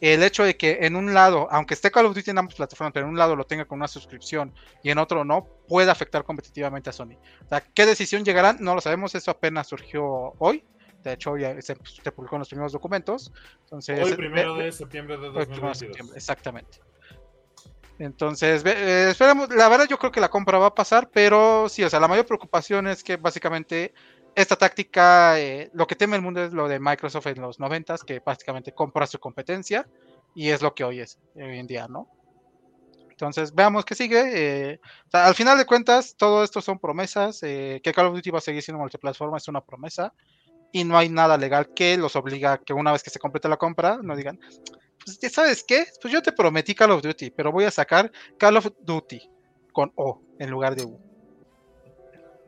El hecho de que en un lado, aunque esté Call of Duty en ambas plataformas, pero en un lado lo tenga con una suscripción y en otro no, puede afectar competitivamente a Sony. O sea, ¿qué decisión llegarán? No lo sabemos, eso apenas surgió hoy. De hecho, hoy ya se, se publicó en los primeros documentos. Entonces, Hoy, primero ve- de septiembre de Hoy, primero de 2022. septiembre, exactamente. Entonces, eh, esperemos, la verdad yo creo que la compra va a pasar, pero sí, o sea, la mayor preocupación es que básicamente esta táctica, eh, lo que teme el mundo es lo de Microsoft en los 90, que básicamente compra su competencia y es lo que hoy es, hoy en día, ¿no? Entonces, veamos qué sigue. eh, al final de cuentas, todo esto son promesas. eh, que Call of Duty va a seguir siendo multiplataforma es una promesa. Y no hay nada legal que los obliga a que una vez que se complete la compra, no digan, pues sabes qué, pues yo te prometí Call of Duty, pero voy a sacar Call of Duty con O en lugar de U.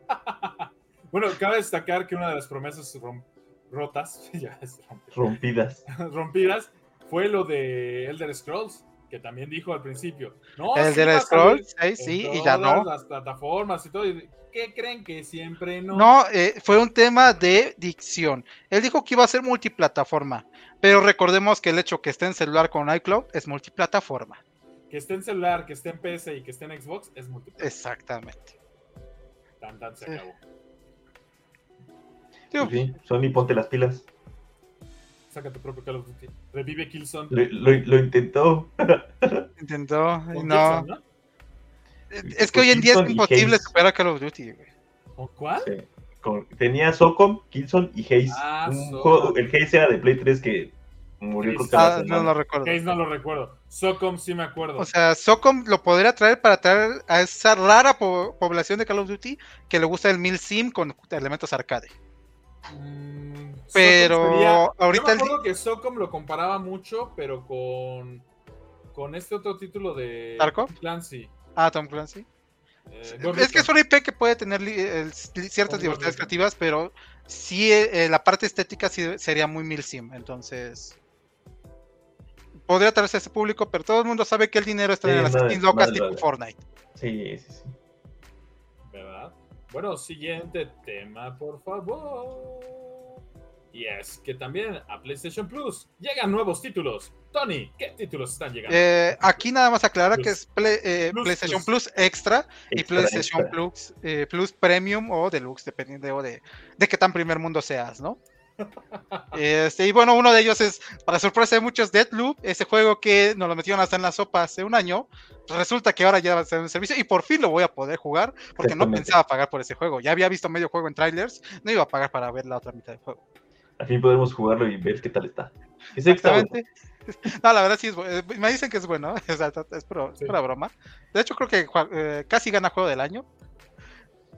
Bueno, cabe destacar que una de las promesas rom- rotas, ya es romp- rompidas. rompidas, fue lo de Elder Scrolls, que también dijo al principio. No, el sí de va la a salir Scroll, sí, y ya no. las plataformas y todo. y ¿Qué creen que siempre no? No, eh, fue un tema de dicción. Él dijo que iba a ser multiplataforma, pero recordemos que el hecho que esté en celular con iCloud es multiplataforma. Que esté en celular, que esté en PC y que esté en Xbox es multiplayer. Exactamente. Tan, tan se Sí. acabó. Digo, Sí, Sony, ponte las pilas. Saca tu propio Call of Duty. Revive Killzone. Lo, lo- lo intentó. Intentó, y Con no. Killzone, ¿no? Es que hoy en día es imposible superar Call of Duty. güey. ¿Con cuál? Sí. Con- tenía Socom, Killzone y Haze. Ah, juego- el Haze era de Play 3 que murió a la Ah, no lo recuerdo. Haze no lo recuerdo. Socom sí me acuerdo. O sea, Socom lo podría traer para traer a esa rara po- población de Call of Duty que le gusta el mil sim con elementos arcade. Mm, Pero sería- ahorita Yo el me di- acuerdo que Socom lo comparaba mucho, pero con. Con este otro título de. ¿Tarkov? Clancy. Ah, Tom Clancy. Eh, Es que es una IP que puede tener li- eh, ciertas libertades creativas, pero sí eh, la parte estética sí sería muy mil sim. Entonces podría traerse a ese público, pero todo el mundo sabe que el dinero está Sí, en las skins locas tipo Fortnite. Sí, sí, sí. Bueno, siguiente tema, por favor. Y es que también a PlayStation Plus llegan nuevos títulos. Tony, ¿qué títulos están llegando? Eh, aquí nada más aclara Plus. que es Play- eh, Plus, PlayStation Plus. Plus, Extra y Extra, PlayStation extra. Plus, eh, Plus Premium o Deluxe, dependiendo de, de qué tan primer mundo seas, ¿no? Este, y bueno, uno de ellos es, para sorpresa de muchos, Deadloop, ese juego que nos lo metieron hasta en la sopa hace un año. Resulta que ahora ya va a ser un servicio y por fin lo voy a poder jugar porque no pensaba pagar por ese juego. Ya había visto medio juego en trailers, no iba a pagar para ver la otra mitad del juego. Al fin podremos jugarlo y ver qué tal está. Bueno. Exactamente. No, la verdad sí es bu- eh, Me dicen que es bueno, es, es Sí. pura broma. De hecho, creo que eh, casi gana juego del año.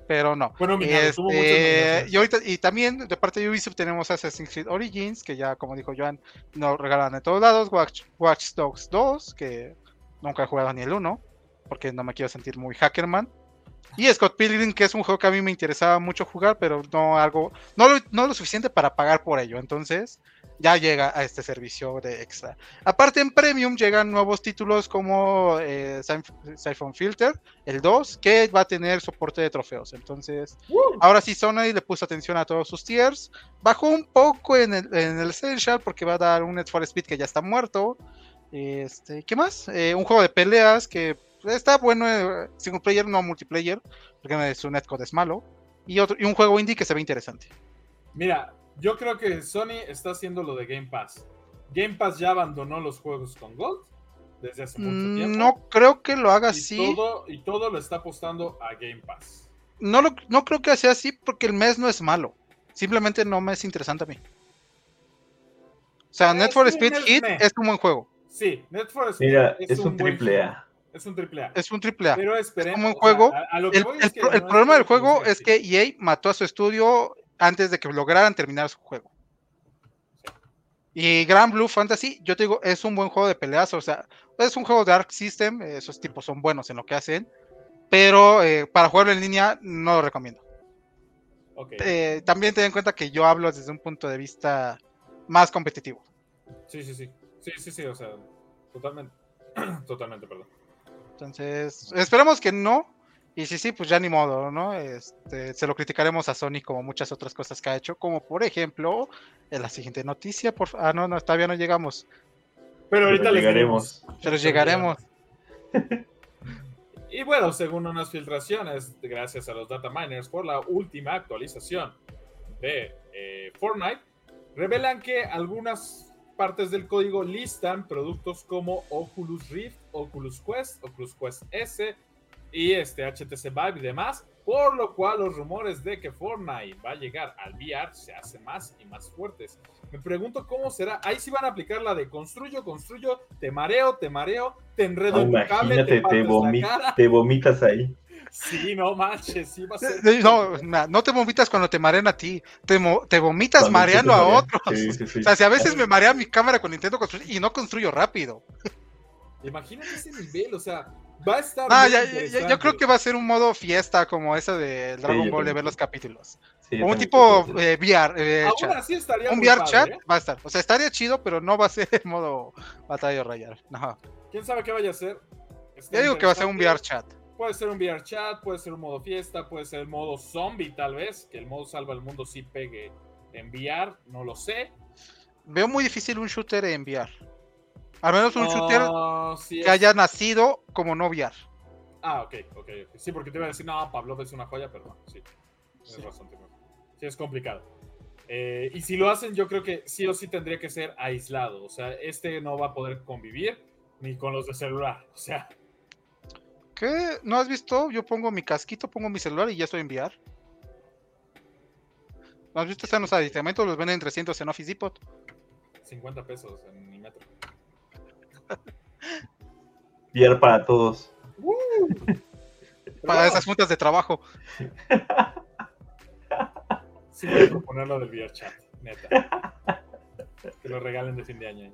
Pero no. Tuvo muchas Este, y, ahorita, y también de parte de Ubisoft tenemos Assassin's Creed Origins, que ya, como dijo Joan, nos regalan de todos lados. Watch, Watch Dogs 2, que nunca he jugado ni el 1, porque no me quiero sentir muy hackerman. Y Scott Pilgrim, que es un juego que a mí me interesaba mucho jugar, pero no algo, no lo, no lo suficiente para pagar por ello. Entonces, ya llega a este servicio de extra. Aparte en Premium llegan nuevos títulos como eh, Siphon Filter, el 2, que va a tener soporte de trofeos. Entonces, ahora sí Sony le puso atención a todos sus tiers. Bajó un poco en el, en el Essential porque va a dar un Need for Speed que ya está muerto. Este, ¿qué más? Eh, un juego de peleas que está bueno, eh, single player, no multiplayer, porque su netcode es malo. Y, otro, y un juego indie que se ve interesante. Mira, yo creo que Sony está haciendo lo de Game Pass. Game Pass ya abandonó los juegos con Gold desde hace mucho Mm, tiempo. No creo que lo haga y así. Todo, y todo lo está apostando a Game Pass. No, lo, no creo que sea así porque el mes no es malo. Simplemente no me es interesante a mí. O sea, Net for Speed Hit es un buen juego. Sí, Net for Speed Mira, es un buen triple. A. Es un triple A. Es un triple A. Pero esperemos. como un juego, a- a lo que El, voy el es que pro- el no problema del juego es que EA mató a su estudio antes de que lograran terminar su juego. Y Grand Blue Fantasy, yo te digo, es un buen juego de peleas, o sea, es un juego de Arc System, esos tipos son buenos en lo que hacen, pero eh, para jugarlo en línea no lo recomiendo. Ok. Eh, también ten en cuenta que yo hablo desde un punto de vista más competitivo. Sí, sí, sí. Sí, sí, sí, o sea, totalmente. totalmente, perdón. Entonces, esperamos que no. Y si sí, pues ya ni modo, ¿no? Este, se lo criticaremos a Sony como muchas otras cosas que ha hecho, como por ejemplo, en la siguiente noticia, por Ah, no, no, todavía no llegamos, Pero ahorita Pero llegaremos. pero llegaremos. Y bueno, según unas filtraciones, gracias a los data miners por la última actualización de eh, Fortnite, revelan que algunas partes del código listan productos como Oculus Rift, Oculus Quest, Oculus Quest S y este HTC Vive y demás, por lo cual los rumores de que Fortnite va a llegar al VR se hacen más y más fuertes. Me pregunto cómo será. Ahí sí van a aplicar la de construyo, construyo, te mareo, te mareo, te enredo en tu cable, Imagínate, te, la vomi- cara. te vomitas ahí. Sí, no manches, sí va a ser. No, no te vomitas cuando te marean a ti, te, mo- te vomitas Cuando mareando te a otros. Sí, sí, sí. O sea, si a veces me marea mi cámara cuando intento construir y no construyo rápido. Imagínate ese nivel, o sea, va a estar. Ah, ya- ya- yo creo que va a ser un modo fiesta como ese de Dragon Ball de ver los capítulos. Sí, O un tipo eh, VR. eh, Aún chat. así estaría un VR padre, chat ¿eh? va a estar. O sea, estaría chido, pero no va a ser en modo batalla royal. No. ¿Quién sabe qué vaya a ser? Está Yo digo que va a ser un VR chat. Puede ser un VR chat, puede ser un modo fiesta, puede ser el modo zombie, tal vez. Que el modo salva al mundo sí pegue en VR, no lo sé. Veo muy difícil un shooter en VR. Al menos un shooter sí que haya nacido como no VR. Ah, ok, ok, ok. Sí, porque te iba a decir, no, Pablo es una joya, pero no, sí. Tienes Sí. razón, Timur. Sí, es complicado. Eh, y si lo hacen, yo creo que sí o sí tendría que ser aislado. O sea, este no va a poder convivir ni con los de celular. O sea, ¿Qué? ¿No has visto? Yo pongo mi casquito, pongo mi celular y ya estoy en VR. ¿No has visto? Están los aditamentos, los venden en 300 en Office Depot. 50 pesos en VR para todos. Para esas juntas de trabajo. Sí, voy a proponerlo del VR chat, neta. Que lo regalen de fin de año.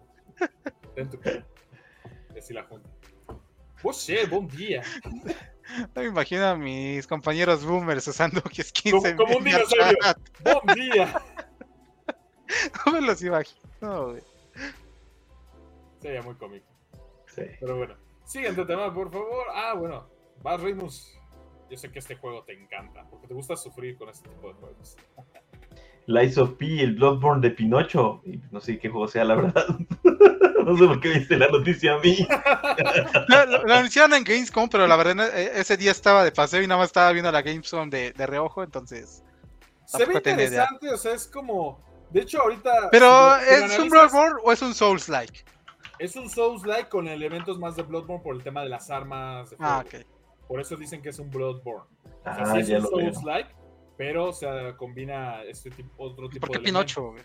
Ten tu cara. Así la junta. Oh shit, buen día. No me imagino a mis compañeros boomers usando skins Como- en como un dinosaurio. Buen día. No me los imagino, güey. Sería muy cómico. Sí. Pero bueno. Siguiente tema, por favor. Ah, bueno. Vas, Remus. Yo sé que este juego te encanta, porque te gusta sufrir con este tipo de juegos. Lies of P, el Bloodborne de Pinocho. Y no sé qué juego sea, la verdad. no sé por qué viste la noticia a mí. lo, lo anunciaron en Gamescom, pero la verdad eh, ese día estaba de paseo y nada más estaba viendo la Gamescom de, de reojo, entonces. Se ve interesante, o sea, es como. De hecho, ahorita. Pero, si lo, ¿es un Bloodborne o es un Souls-like? Es un Souls-like con elementos más de Bloodborne por el tema de las armas. De ah, ok. Por eso dicen que es un Bloodborne. O sea, Ah, sí es ya un. Souls-like, pero o sea, combina este tipo, otro tipo ¿Por qué de. Pinocho? güey?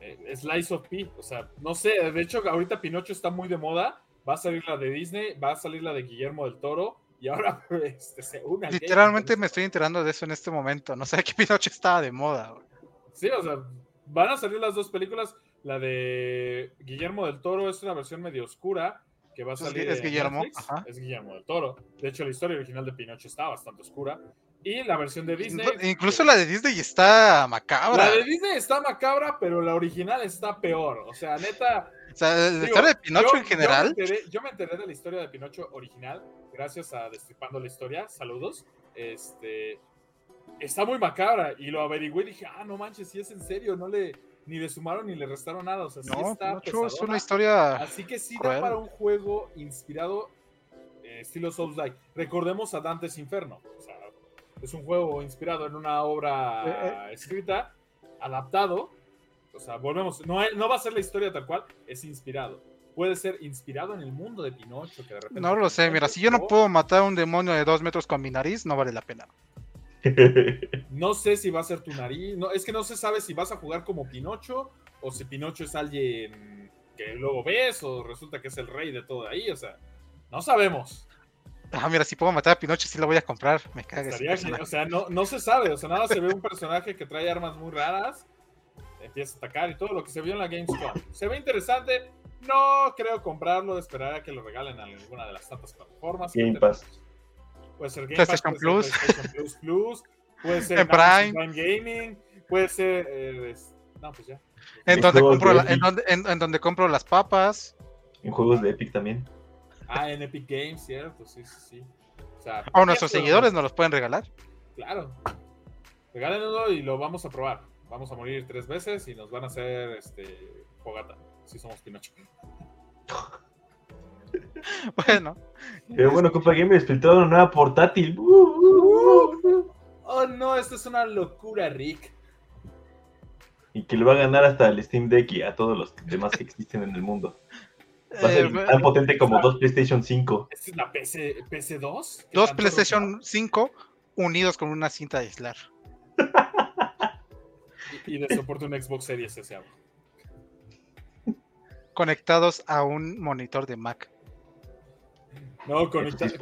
Eh, Slice of P. O sea, no sé. De hecho, ahorita Pinocho está muy de moda. Va a salir la de Disney, va a salir la de Guillermo del Toro. Y ahora este, se game. Literalmente me estoy enterando de eso en este momento. No sé que Pinocho estaba de moda. güey. Sí, o sea, van a salir las dos películas. La de Guillermo del Toro es una versión medio oscura que va a salir. Es Guillermo, ajá. Es Guillermo del Toro. De hecho, la historia original de Pinocho está bastante oscura. Y la versión de Disney. Incluso la de Disney está macabra. La de Disney está macabra, pero la original está peor. O sea, neta. O sea, la digo, historia de Pinocho yo- en general. Yo me, enteré, yo me enteré de la historia de Pinocho original gracias a Destripando la Historia. Saludos. Este. Está muy macabra y lo averigüé y dije, ah, no manches, si es en serio, no le. Ni le sumaron ni le restaron nada. O sea, sí No, está Pinocho es una historia. Así que sí da cruel. para un juego inspirado eh, estilo Souls-like. Recordemos a Dante's Inferno. O sea, es un juego inspirado en una obra Eh, escrita, adaptado. O sea, volvemos. No, no va a ser la historia tal cual, es inspirado. Puede ser inspirado en el mundo de Pinocho. Que de repente No lo sé, mira, si yo no puedo matar a un demonio de dos metros con mi nariz, no vale la pena. No sé si va a ser tu nariz. No, es que no se sabe si vas a jugar como Pinocho o si Pinocho es alguien que luego ves o resulta que es el rey de todo ahí. O sea, no sabemos. Ah, mira, si puedo matar a Pinocho, sí lo voy a comprar. Me genial. o sea, no, no se sabe. O sea, nada se ve un personaje que trae armas muy raras. Empieza a atacar y todo lo que se vio en la Gamescom. Se ve interesante. No creo comprarlo. Esperar a que lo regalen en alguna de las tantas plataformas. Game tenemos. Pass. Puede ser Game Pass, PlayStation puede ser Plus. PlayStation Plus Plus, puede ser En Prime. Gaming, puede ser. eh, es- no, pues ya. En Los donde, compro la- en, donde, en- en donde compro las papas. En juegos de Epic también. Ah, en Epic Games, cierto, sí, sí, sí. O sea, A nuestros seguidores nos los pueden regalar. Claro. Regálenoslo y lo vamos a probar. Vamos a morir tres veces y nos van a hacer este fogata. Si somos Pinocho. Bueno, Pero bueno, Copa Gamers filtrado una nueva portátil. Uh, uh, uh. Oh no, esto es una locura, Rick. Y que le va a ganar hasta el Steam Deck y a todos los demás que existen en el mundo. Va a ser eh, tan potente como dos PlayStation 5. ¿Esta es la PC, PC2? ¿Qué dos tanto PlayStation 5 unidos con una cinta de aislar. Y, y de soporte un Xbox Series S. Conectados a un monitor de Mac. No, Eso conecta- es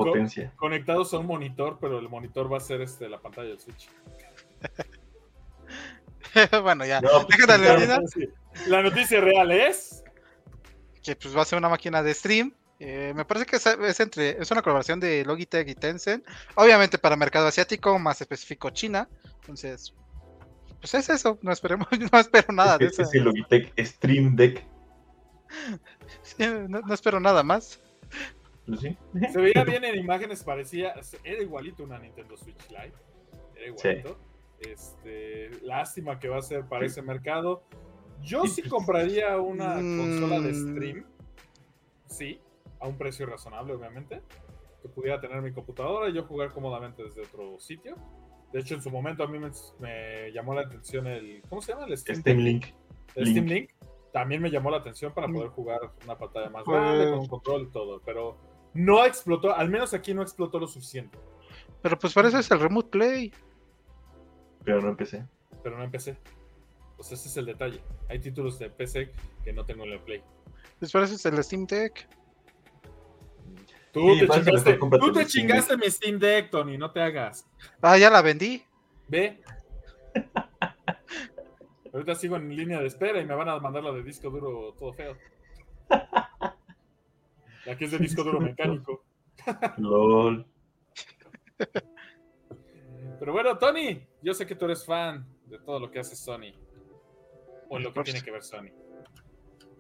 conectados a un monitor, pero el monitor va a ser este, la pantalla del Switch. bueno, ya. No, pues, la Sí. La noticia real es. que pues va a ser una máquina de stream. Eh, me parece que es, es entre es una colaboración de Logitech y Tencent. Obviamente para mercado asiático, más específico China. Entonces, pues es eso. No esperemos, no espero nada de es, eso. es el Logitech Stream Deck. no, no espero nada más. Pues sí. Se veía bien en imágenes, parecía. Era igualito una Nintendo Switch Lite. Era igualito. Este, lástima que va a ser para ese mercado. Yo sí compraría una consola de Mm. stream. Sí, a un precio razonable, obviamente. Que pudiera tener mi computadora y yo jugar cómodamente desde otro sitio. De hecho, en su momento a mí me, me llamó la atención el. ¿Cómo se llama? El Steam. Link. El Link. Steam Link también me llamó la atención para Mm. poder jugar una pantalla más Pues- grande, con control y todo, pero no explotó, al menos aquí no explotó lo suficiente, Pero pues para eso es el Remote Play. Pero no empecé. pero no empecé. O sea, ese es el detalle. Hay títulos de PC que no tengo en el Play. Pues para eso es el Steam Deck. Tú Sí, te chingaste, tú te chingaste mi Steam Deck, Tony, no te hagas. Ah, ya la vendí. Ve. Ahorita sigo en línea de espera y me van a mandar la de disco duro todo feo. La que es de disco duro mecánico. LOL. Pero bueno, Tony, yo sé que tú eres fan de todo lo que hace Sony. O lo que Por tiene que ver Sony.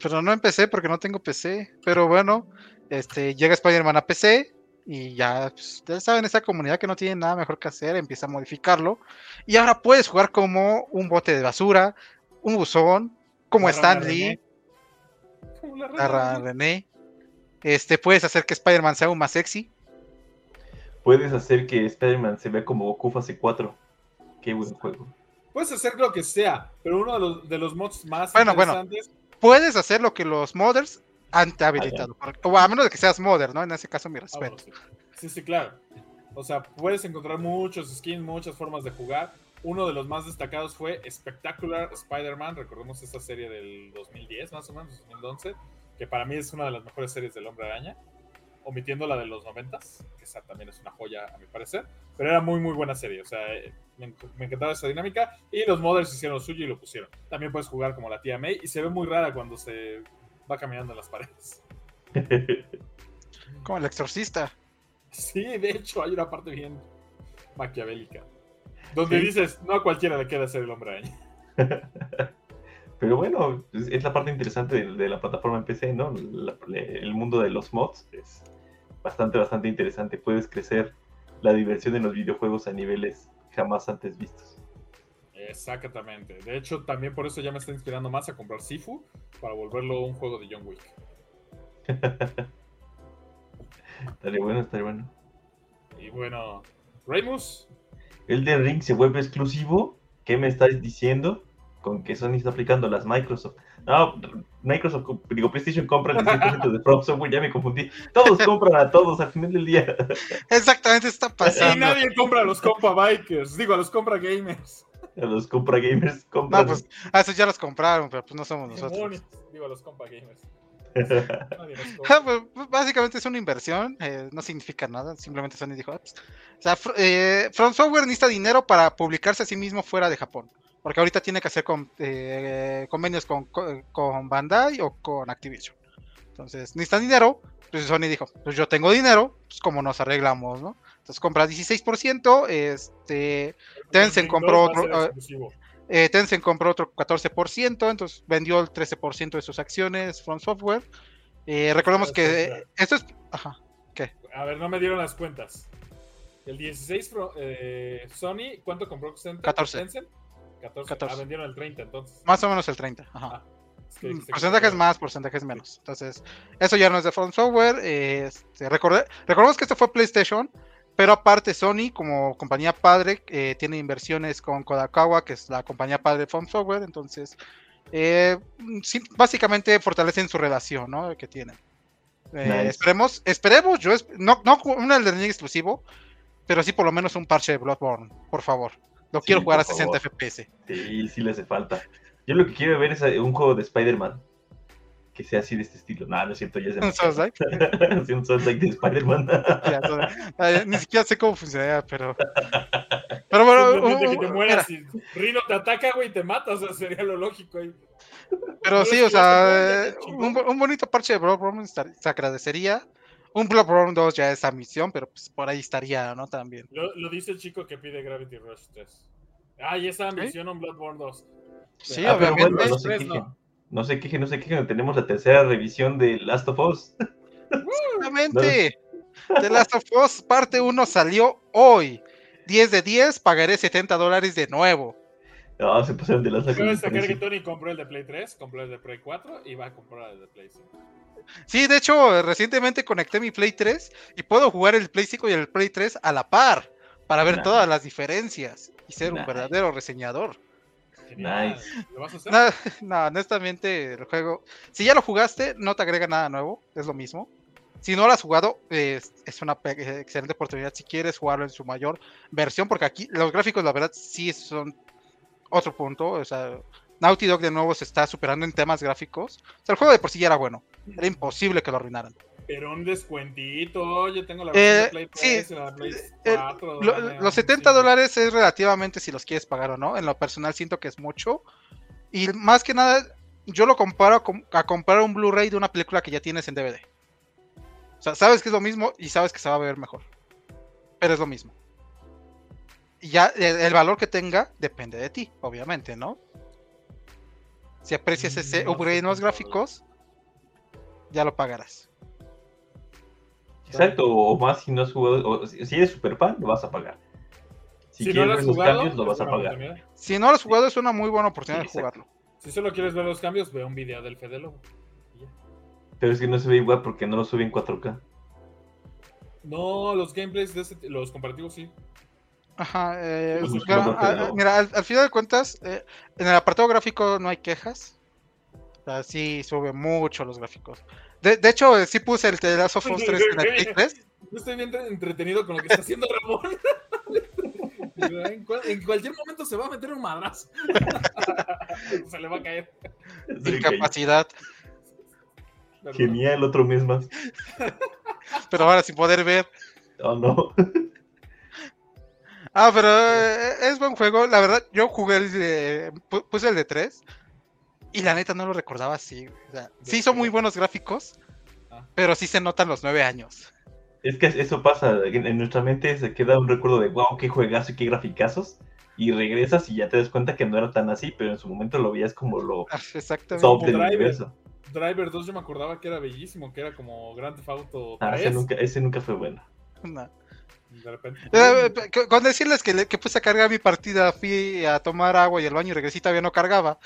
Pero no empecé porque no tengo PC. Pero bueno, este llega Spider-Man a PC. y ya, pues, ustedes saben, esa comunidad que no tiene nada mejor que hacer, empieza a modificarlo. Y ahora puedes jugar como un bote de basura, un buzón, como La Stan rana Lee, René. René. Este, puedes hacer que Spider-Man sea aún más sexy. Puedes hacer que Spider-Man se vea como Goku fase 4. Qué buen juego. Puedes hacer lo que sea, pero uno de los, de los mods más Bueno, bueno. interesantes. Puedes hacer lo que los modders han te habilitado. O a menos de que seas modder, ¿no? En ese caso, mi Ah, respeto. bueno, sí. sí, sí, claro. O sea, puedes encontrar muchos skins, muchas formas de jugar. Uno de los más destacados fue Spectacular Spider-Man. Recordemos esta serie del 2010, más o menos, 2011, que para mí es una de las mejores series del Hombre Araña. Omitiendo la de los 90, que esa también es una joya a mi parecer. Pero era muy, muy buena serie. O sea, eh, me, enc- me encantaba esa dinámica. Y los modders hicieron lo suyo y lo pusieron. También puedes jugar como la tía May. Y se ve muy rara cuando se va caminando en las paredes. Como el exorcista. Sí, de hecho, hay una parte bien maquiavélica. Donde Sí. dices, no a cualquiera le queda ser el hombre araña. Pero bueno, es, es la parte interesante de, de la plataforma en PC, ¿no? La- el mundo de los mods es bastante, bastante interesante. Puedes crecer la diversión en los videojuegos a niveles jamás antes vistos. Exactamente. De hecho, también por eso ya me está inspirando más a comprar Sifu para volverlo un juego de John Wick. Estaría bueno, estaría bueno. Y bueno, Raymus, El de Ring se vuelve exclusivo. ¿Qué me estás diciendo? Con que Sony está aplicando las Microsoft. No, Microsoft, digo, PlayStation compra el 100% de From Software, ya me confundí. Todos compran a todos al final del día. Exactamente está y pasando. nadie compra a los compa bikers, digo, a los compra gamers. A los compra gamers compran. No, pues, a esos ya los compraron, pero pues no somos nosotros. Digo, a los gamers. Ah, compra. pues, Básicamente es una inversión, eh, no significa nada, simplemente Sony dijo, "Ah, pues", o sea, Fr- eh, From Software necesita dinero para publicarse a sí mismo fuera de Japón, porque ahorita tiene que hacer con- eh, convenios con, con- Bandai o con Activision. Entonces, necesitan dinero, pues Sony dijo, pues yo tengo dinero, pues como nos arreglamos, ¿no? Entonces compra 16%, este, Tencent Ring compró 2 va a otro, ah, eh, Tencent compró otro 14%, entonces vendió el 13% de sus acciones From Software. Eh, recordemos Espera, que eh, esto es... Ajá. A ver, no me dieron las cuentas. El 16 pro- eh, Sony, ¿cuánto compró Tencent? 14. Tencent? 14. 14. Ah, vendieron el 30 entonces. Más o menos el 30. Ajá. Ah, es que Mm, que porcentajes más, porcentajes menos. Entonces, eso ya no es de From Software. eh, este, recordé- recordemos que esto fue PlayStation, pero aparte Sony, como compañía padre, eh, tiene inversiones con Kodakawa, que es la compañía padre de From Software. Entonces, eh, sí, básicamente fortalecen su relación ¿no? que tienen. Eh, Nice. Esperemos, esperemos, yo esp- no, no un Elden Ring exclusivo, pero sí por lo menos un parche de Bloodborne, por favor. Lo Sí, quiero jugar a por 60 favor. FPS. Sí, sí le hace falta. Yo lo que quiero ver es eh, un juego de Spider-Man que sea así de este estilo. No, no es cierto, ya es Un. Souls-like. Sí, un Souls-like de Spider-Man. Ni siquiera sé cómo funcionaría, pero. Pero bueno, que te mueras y Rino te ataca, güey, y te mata, o sea, sería lo lógico ahí. pero sí, o se sea, eh, un, bonito parche de Bloodborne se agradecería. Un Bloodborne 2 ya es misión, pero pues por ahí estaría, ¿no? También. Lo, lo dice el chico que pide Gravity Rush 3. Ah, y esa ambición en Bloodborne 2. Sí, Ah, pero obviamente. bueno, no se quejen. no. No se quejen, no se quejen. Tenemos la tercera revisión de Last of Us. Exactamente. The Last of Us parte 1 salió hoy. 10 de 10, pagaré 70 dólares de nuevo. No, se pusieron de las Quiero destacar que Tony compró el de Play 3, compró el de Play 4 y va a comprar el de Play 5. Sí, de hecho, recientemente conecté mi Play 3 y puedo jugar el Play 5 y el Play 3 a la par para ver Nice. todas las diferencias y ser un verdadero reseñador. Nice. ¿Lo vas a hacer? No, no, honestamente, el juego, si ya lo jugaste, no te agrega nada nuevo, es lo mismo. Si no lo has jugado, es, es una eh, excelente oportunidad si quieres jugarlo en su mayor versión, porque aquí los gráficos, la verdad, sí son otro punto. O sea, Naughty Dog de nuevo se está superando en temas gráficos. O sea, el juego de por sí ya era bueno, era imposible que lo arruinaran. Pero un descuentito, yo tengo la Eh, versión de Play sí, 3 y la de Play el- 4. Lo- dame los un 70 sí. dólares es relativamente si los quieres pagar o no. En lo personal siento que es mucho. Y más que nada, yo lo comparo a comprar un Blu-ray de una película que ya tienes en DVD. O sea, sabes que es lo mismo y sabes que se va a ver mejor. Pero es lo mismo. Y ya el, el valor que tenga depende de ti, obviamente, ¿no? Si aprecias ese Mm, No upgrade en los gráficos, ya lo pagarás. Exacto, o más si no has jugado, o si eres super fan, lo vas a pagar. Si, Si no quieres lo has los jugado, cambios, lo vas a pagar. Si no lo has jugado, es una muy buena oportunidad Sí, de jugarlo. Si solo quieres ver los cambios, ve un video del Fede Lobo. Pero es que no se ve igual porque no lo sube en 4K. No, los gameplays de ese, t- los comparativos sí. Ajá, eh, Pues, a- pero- mira, al, al final de cuentas, eh, en el apartado gráfico no hay quejas. O sea, sí sube mucho los gráficos. De, de hecho, eh, sí puse el of Us 3 en el Play 3. Yo estoy bien entretenido con lo que está haciendo Ramón. en, cual- en cualquier momento se va a meter un madrazo. se le va a caer. Incapacidad. Genial, otro mes más. Pero ahora sin poder ver. Oh no. Ah, pero eh, es buen juego. La verdad, yo jugué el de. pu- Puse el de 3. Y la neta no lo recordaba así. O sea, sí son muy buenos gráficos. Ah. Pero sí se notan los 9 años. Es que eso pasa, en, nuestra mente se queda un recuerdo de wow, qué juegazo y qué graficazos. Y regresas y ya te das cuenta que no era tan así, pero en su momento lo veías como lo Ah, Exactamente. top como del Driver. universo. Driver 2 yo me acordaba que era bellísimo, que era como Grand Theft Auto Ah, 3. ese nunca, ese nunca fue bueno. No. De repente. Eh, con- decirles que, le- que puse a cargar mi partida, fui a tomar agua y al baño y regresé y todavía no cargaba.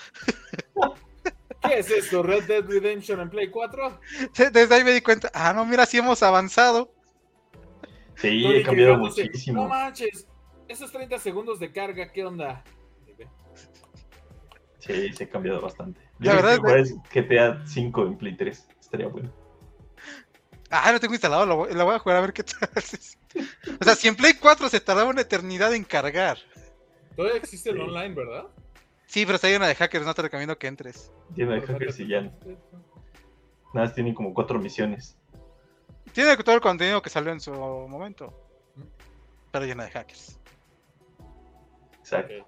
¿Qué es esto? ¿Red Dead Redemption en Play 4? Desde ahí me di cuenta, ah, no, mira, sí hemos avanzado. Sí, Tony he cambiado quejándose, No muchísimo. manches, esos 30 segundos de carga, ¿qué onda? Sí, se ha cambiado bastante. La Yo verdad verdad es GTA 5 en Play 3. Estaría bueno. Ah, lo tengo instalado, lo voy, lo voy a jugar a ver qué tal. O sea, si en Play 4 se tardaba una eternidad en cargar. Todavía existe el Sí. online, ¿verdad? Sí, pero está llena de hackers, no te recomiendo que entres. Lleno de hackers y ya nada más tienen como cuatro misiones. Tiene todo el contenido que salió en su momento. Pero llena de hackers. Exacto. Pero,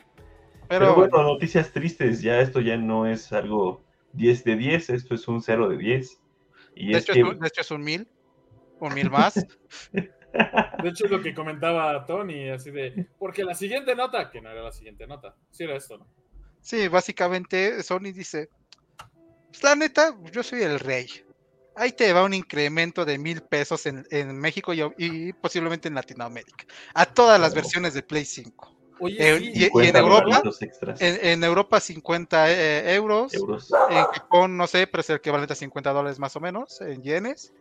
Pero, bueno, noticias tristes. Ya esto ya no es algo 10 de 10, esto es un 0 de 10. Y de, es hecho, que es un, de hecho es un mil. Un mil más. De hecho, es lo que comentaba Tony, así de. Porque la siguiente nota, que no era la siguiente nota, sí era esto, ¿no? Sí, básicamente Sony dice, pues la neta, yo soy el rey. Ahí te va un incremento de mil pesos en, en México y, y posiblemente en Latinoamérica. A todas las versiones de Play 5. Oye, Eh, sí, y- y en 50 Europa, en Europa 50 eh, euros. euros. En Japón no sé, pero es el equivalente a 50 dólares más o menos en yenes.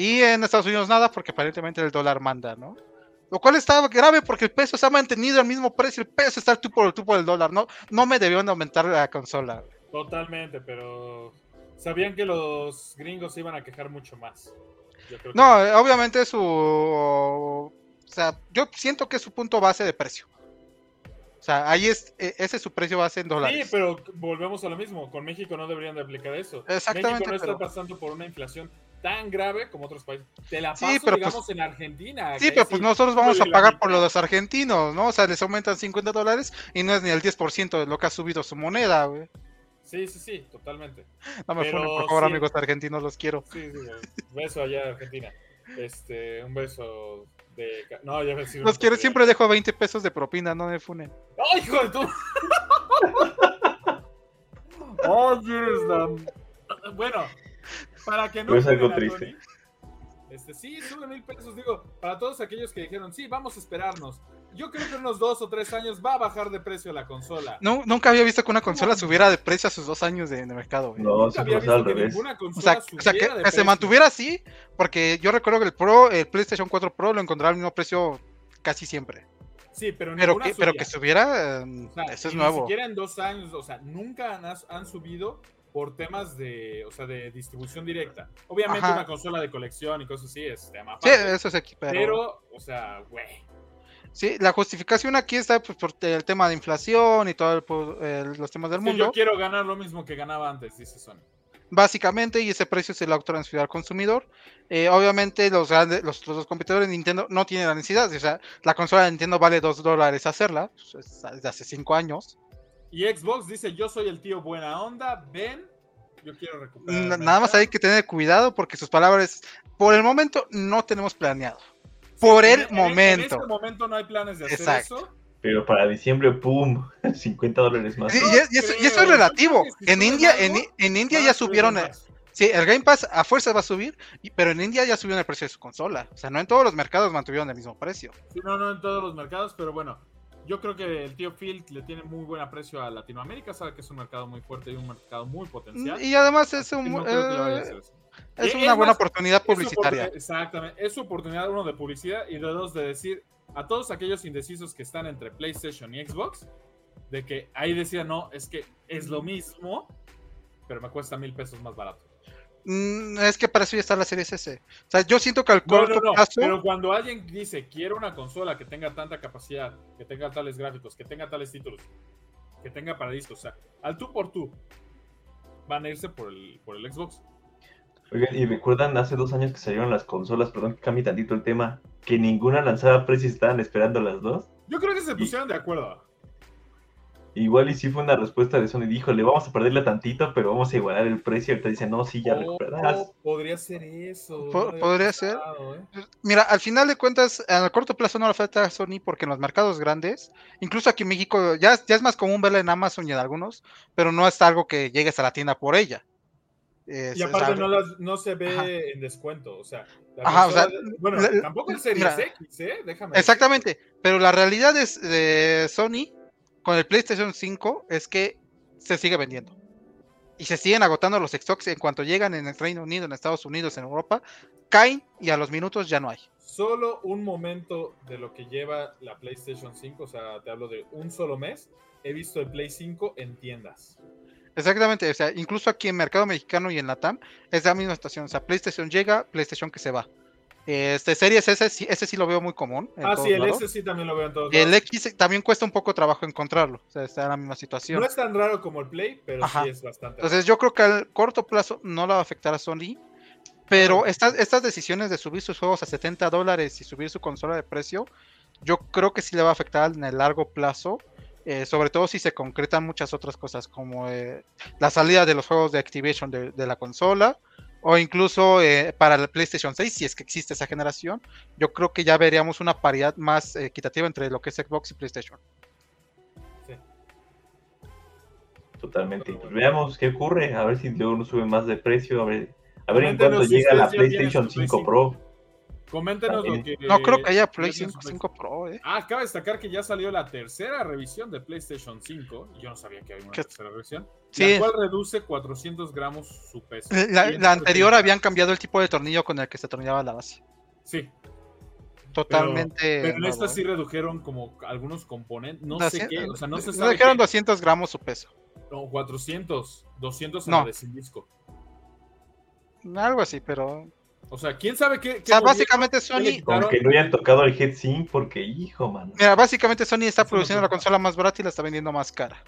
Y en Estados Unidos nada porque aparentemente el dólar manda, ¿no? Lo cual está grave porque el peso se ha mantenido al mismo precio. El peso está tú por el tú por el dólar. No, no me debieron de aumentar la consola. Totalmente, pero. Sabían que los gringos se iban a quejar mucho más. Yo creo que- No, obviamente su. O sea, yo siento que es su punto base de precio. O sea, ahí es, eh, ese es su precio base en Sí, dólares. pero volvemos a lo mismo. Con México no deberían de aplicar eso. Exactamente, México no está pero- pasando por una inflación tan grave como otros países. Te la Sí, paso, pero digamos, pues- en Argentina. Sí, pero pues sí nosotros vamos a pagar por los argentinos, ¿no? O sea, les aumentan 50 dólares y no es ni el 10% de lo que ha subido su moneda, güey. Sí, sí, sí, totalmente. No me funen, por favor, sí. amigos argentinos, los quiero. Sí, sí, güey. beso allá, Argentina. Este, un beso de. No, ya ves. Los quiero, siempre dejo 20 pesos de propina, no me funen. ¡Ay, hijo de tu! ¡Ay, eres la... Bueno, para que no. Es algo triste. Tony, Este, sí, sube mil pesos. Digo, para todos aquellos que dijeron, sí, vamos a esperarnos. Yo creo que en unos dos o tres años va a bajar de precio la consola. No, nunca había visto que una consola subiera de precio a sus dos años de, de mercado, güey. No, había es al revés. ninguna O sea, o sea, que, subiera de que se precio. mantuviera así, porque yo recuerdo que el Pro, el PlayStation 4 Pro lo encontraba al mismo precio casi siempre. Sí, pero, Pero que, pero que subiera, eh, O sea, eso es nuevo. Ni siquiera en dos años, o sea, nunca han, han subido por temas de, o sea, de distribución directa. Obviamente Ajá. una consola de colección y cosas así es tema Sí, eso es aquí, pero, pero, o sea, güey. sí, la justificación aquí está pues, por el tema de inflación y todos los temas del que mundo. yo quiero ganar lo mismo que ganaba antes, dice Sony. básicamente, y ese precio se lo transfiere al consumidor. Eh, obviamente, los grandes, los, los competidores de Nintendo no tienen la necesidad. O sea, la consola de Nintendo vale 2 dólares hacerla, pues, es desde hace 5 años. Y Xbox dice, yo soy el tío buena onda, ven, yo quiero recuperar. el Nada más mercado". hay que tener cuidado porque sus palabras, por el momento, no tenemos planeado. Por En- el en- En momento. este momento no hay planes de hacer Exacto. eso. Pero para diciembre, ¡pum! 50 dólares más. Sí, y, es- y eso, y eso es relativo. En India, en, en India ya subieron, más. Sí, el Game Pass a fuerza va a subir, pero en India ya subió el precio de su consola. O sea, no en todos los mercados mantuvieron el mismo precio. Sí, no, no en todos los mercados, pero bueno, yo creo que el tío Phil le tiene muy buen aprecio a Latinoamérica, sabe que es un mercado muy fuerte y un mercado muy potencial. Y además es, un, no eh, es Es una buena más, oportunidad publicitaria. Exactamente, es su oportunidad, uno, de publicidad y de dos, de decir a todos aquellos indecisos que están entre PlayStation y Xbox, de que ahí decía, no, es que es lo mismo, pero me cuesta mil pesos más barato. Mm, es que para eso ya está la serie S. O sea, yo siento que al No, corto no, no, plazo. pero cuando alguien dice, quiero una consola que tenga tanta capacidad, que tenga tales gráficos, que tenga tales títulos, que tenga para discos, o sea, al tú por tú, van a irse por el, por el Xbox. Oigan, y recuerdan hace dos años que salieron las consolas, perdón que cambie tantito el tema, que ninguna lanzaba precio y estaban esperando las dos. Yo creo que se pusieron de acuerdo. Igual y sí fue una respuesta de Sony, dijo, le vamos a perderle tantito, pero vamos a igualar el precio. Ahorita dicen, no, sí, ya Oh, recuperdas. podría ser eso. No podría ser. ¿eh? Mira, al final de cuentas, a corto plazo no le falta a Sony porque en los mercados grandes, incluso aquí en México, ya, ya es más común verla en Amazon y en algunos, pero no es algo que llegues a la tienda por ella. Es- Y aparte no, las- no se ve Ajá. en descuento, o sea, Ajá, o sea, de- bueno, la- tampoco el Series mira, X, ¿eh? Déjame Exactamente, pero la realidad es de Sony con el PlayStation 5 es que se sigue vendiendo. Y se siguen agotando los stocks en cuanto llegan en el Reino Unido, en Estados Unidos, en Europa, caen y a los minutos ya no hay. Solo un momento de lo que lleva la PlayStation 5, o sea, te hablo de un solo mes, he visto el Play 5 en tiendas. Exactamente, o sea, incluso aquí en Mercado Mexicano y en Latam es la misma situación. O sea, PlayStation llega, PlayStation que se va. Este Series sí- ese sí lo veo muy común. Ah, sí, el lados. S sí también lo veo en todos Y el lados. X también cuesta un poco trabajo encontrarlo. O sea, está en la misma situación. No es tan raro como el Play, pero Ajá. sí es bastante. Entonces yo creo que al corto plazo no le va a afectar a Sony. Pero estas, estas decisiones de subir sus juegos a 70 dólares y subir su consola de precio, yo creo que sí le va a afectar en el largo plazo. eh, sobre todo si se concretan muchas otras cosas como eh, la salida de los juegos de Activation de, de la consola o incluso eh, para el PlayStation 6, si es que existe esa generación, yo creo que ya veríamos una paridad más eh, equitativa entre lo que es Xbox y PlayStation. Sí. Totalmente. Pues veamos qué ocurre, a ver si luego no sube más de precio, a ver, a ver en cuánto llega la PlayStation su Play 5 5. Pro. Coméntenos lo que. No creo que haya ya Play tienen 5, su 5 Pro, eh. Ah, acaba de destacar que ya salió la tercera revisión de PlayStation 5. Y yo no sabía que había una ¿Qué? tercera revisión. Sí. La cual reduce 400 gramos su peso. La, en la anterior habían cambiado el tipo de tornillo con el que se atornillaba la base. Sí, Totalmente. pero en nuevo, esta eh. sí redujeron como algunos componentes. No sé qué. O sea, no se sabe. dijeron qué. 200 gramos su peso. No, 400. 200 en No. la de sin disco. Algo así, pero. O sea, quién sabe qué. O sea, básicamente Sony. Aunque no hayan tocado el Heatsink, porque hijo, mano. Mira, básicamente Sony está Eso no produciendo la consola más barata y la está vendiendo más cara.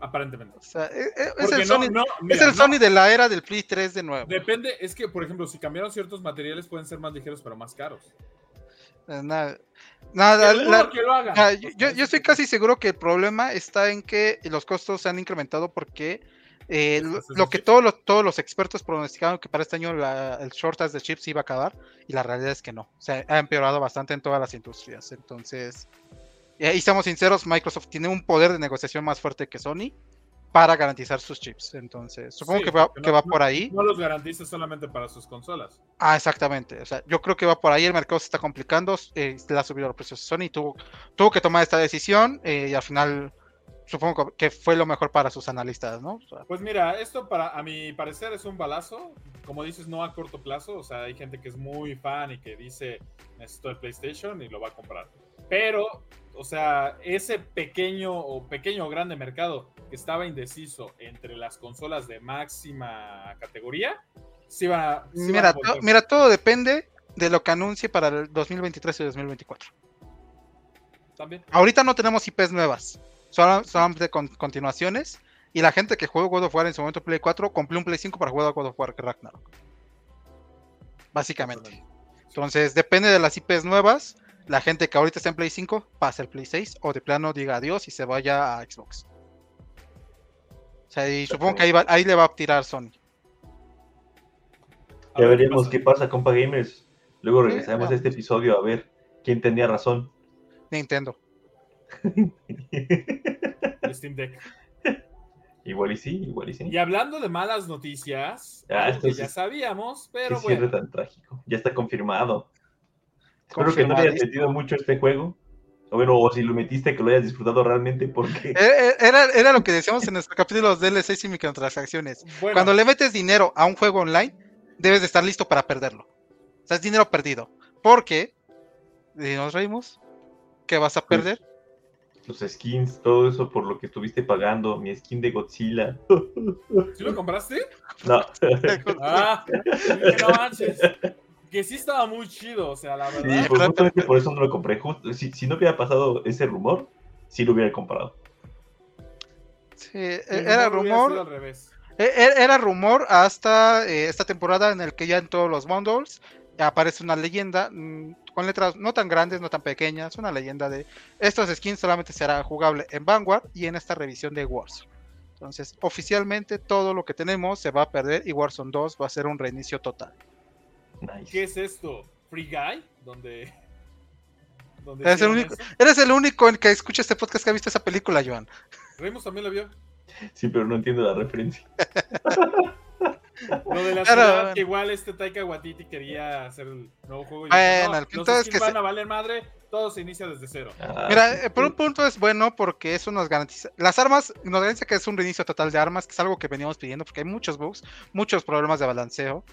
Aparentemente. O sea, eh, eh, es el no, Sony, no, es el no, Sony de la era del Play 3 de nuevo. Depende, es que, por ejemplo, si cambiaron ciertos materiales pueden ser más ligeros pero más caros. Eh, Nada. nada, la- que lo O yo, yo- estoy casi seguro que el problema está en que los costos se han incrementado porque eh, lo, de que todos los, todos los expertos pronosticaron que para este año la- el shortage de chips iba a acabar y la realidad es que no. O sea, ha empeorado bastante en todas las industrias. Entonces, eh, y seamos sinceros, Microsoft tiene un poder de negociación más fuerte que Sony para garantizar sus chips. Entonces, supongo Sí, que va, que no- va por ahí. No los garantiza solamente para sus consolas. Ah, exactamente. O sea, yo creo que va por ahí, el mercado se está complicando, eh, le ha subido los precios. Sony tuvo, tuvo que tomar esta decisión eh, y al final supongo que fue lo mejor para sus analistas, ¿no? O sea, Pues mira, esto para a mi parecer es un balazo. Como dices, no a corto plazo. O sea, hay gente que es muy fan y que dice necesito el PlayStation y lo va a comprar. Pero, o sea, ese pequeño o pequeño o grande mercado que estaba indeciso entre las consolas de máxima categoría, sí va, sí van a mira, to- mira, todo depende de lo que anuncie para el 2023 y 2024. También. Ahorita no tenemos IPs nuevas, solo- solamente con continuaciones. Y la gente que jugó God of War en su momento Play 4 compró un Play 5 para jugar a God of War Ragnarok. Básicamente. Entonces, depende de las IPs nuevas. La gente que ahorita está en Play 5 pasa el Play 6 o de plano diga adiós y se vaya a Xbox. O sea, y supongo que ahí, va- ahí le va a tirar Sony. Ya veremos qué pasa, compa gamers. Luego regresaremos a este episodio a ver quién tenía razón. Nintendo. El Steam Deck. Igual y sí, igual y sí. Y hablando de malas noticias, Ah, que ya sabíamos, Qué pero cierre bueno. tan trágico. Ya está confirmado. Espero que no hayas metido mucho a este juego. O bueno, o si lo metiste, que lo hayas disfrutado realmente, porque Eh, eh, Era, era lo que decíamos en nuestro capítulo de DLCs y microtransacciones. Bueno, Cuando le metes dinero a un juego online, debes de estar listo para perderlo. O sea, es dinero perdido. Porque, y nos reímos, ¿qué vas a perder? Los skins, todo eso por lo que estuviste pagando, mi skin de Godzilla. ¿sí lo compraste? No, Ah, que no manches. Que sí estaba muy chido, o sea, la sí, verdad. pues justamente por eso no lo compré. Justo, si, si no hubiera pasado ese rumor, sí lo hubiera comprado. Sí, El era rumor al revés. eh, eh, era rumor hasta eh, esta temporada en el que ya en todos los bundles aparece una leyenda mm, con letras no tan grandes, no tan pequeñas, una leyenda de estos skins solamente será jugable en Vanguard y en esta revisión de Warzone. Entonces, oficialmente todo lo que tenemos se va a perder y Warzone 2 va a ser un reinicio total. Nice. ¿Qué es esto? ¿Free Guy? Donde. donde Eres el, único, eso? eres el único en que escucha este podcast que ha visto esa película, Joan. Remus también lo vio. Sí, pero no entiendo la referencia. Lo de la Claro, ciudad, bueno. que igual este Taika Waititi quería hacer el nuevo juego. Y Bueno, dijo, no, el los punto es skins que van se- a valer madre, todo se inicia desde cero. Ah, Mira, sí, eh, por un punto es bueno porque eso nos garantiza. Las armas nos garantiza que es un reinicio total de armas, que es algo que veníamos pidiendo porque hay muchos bugs, muchos problemas de balanceo.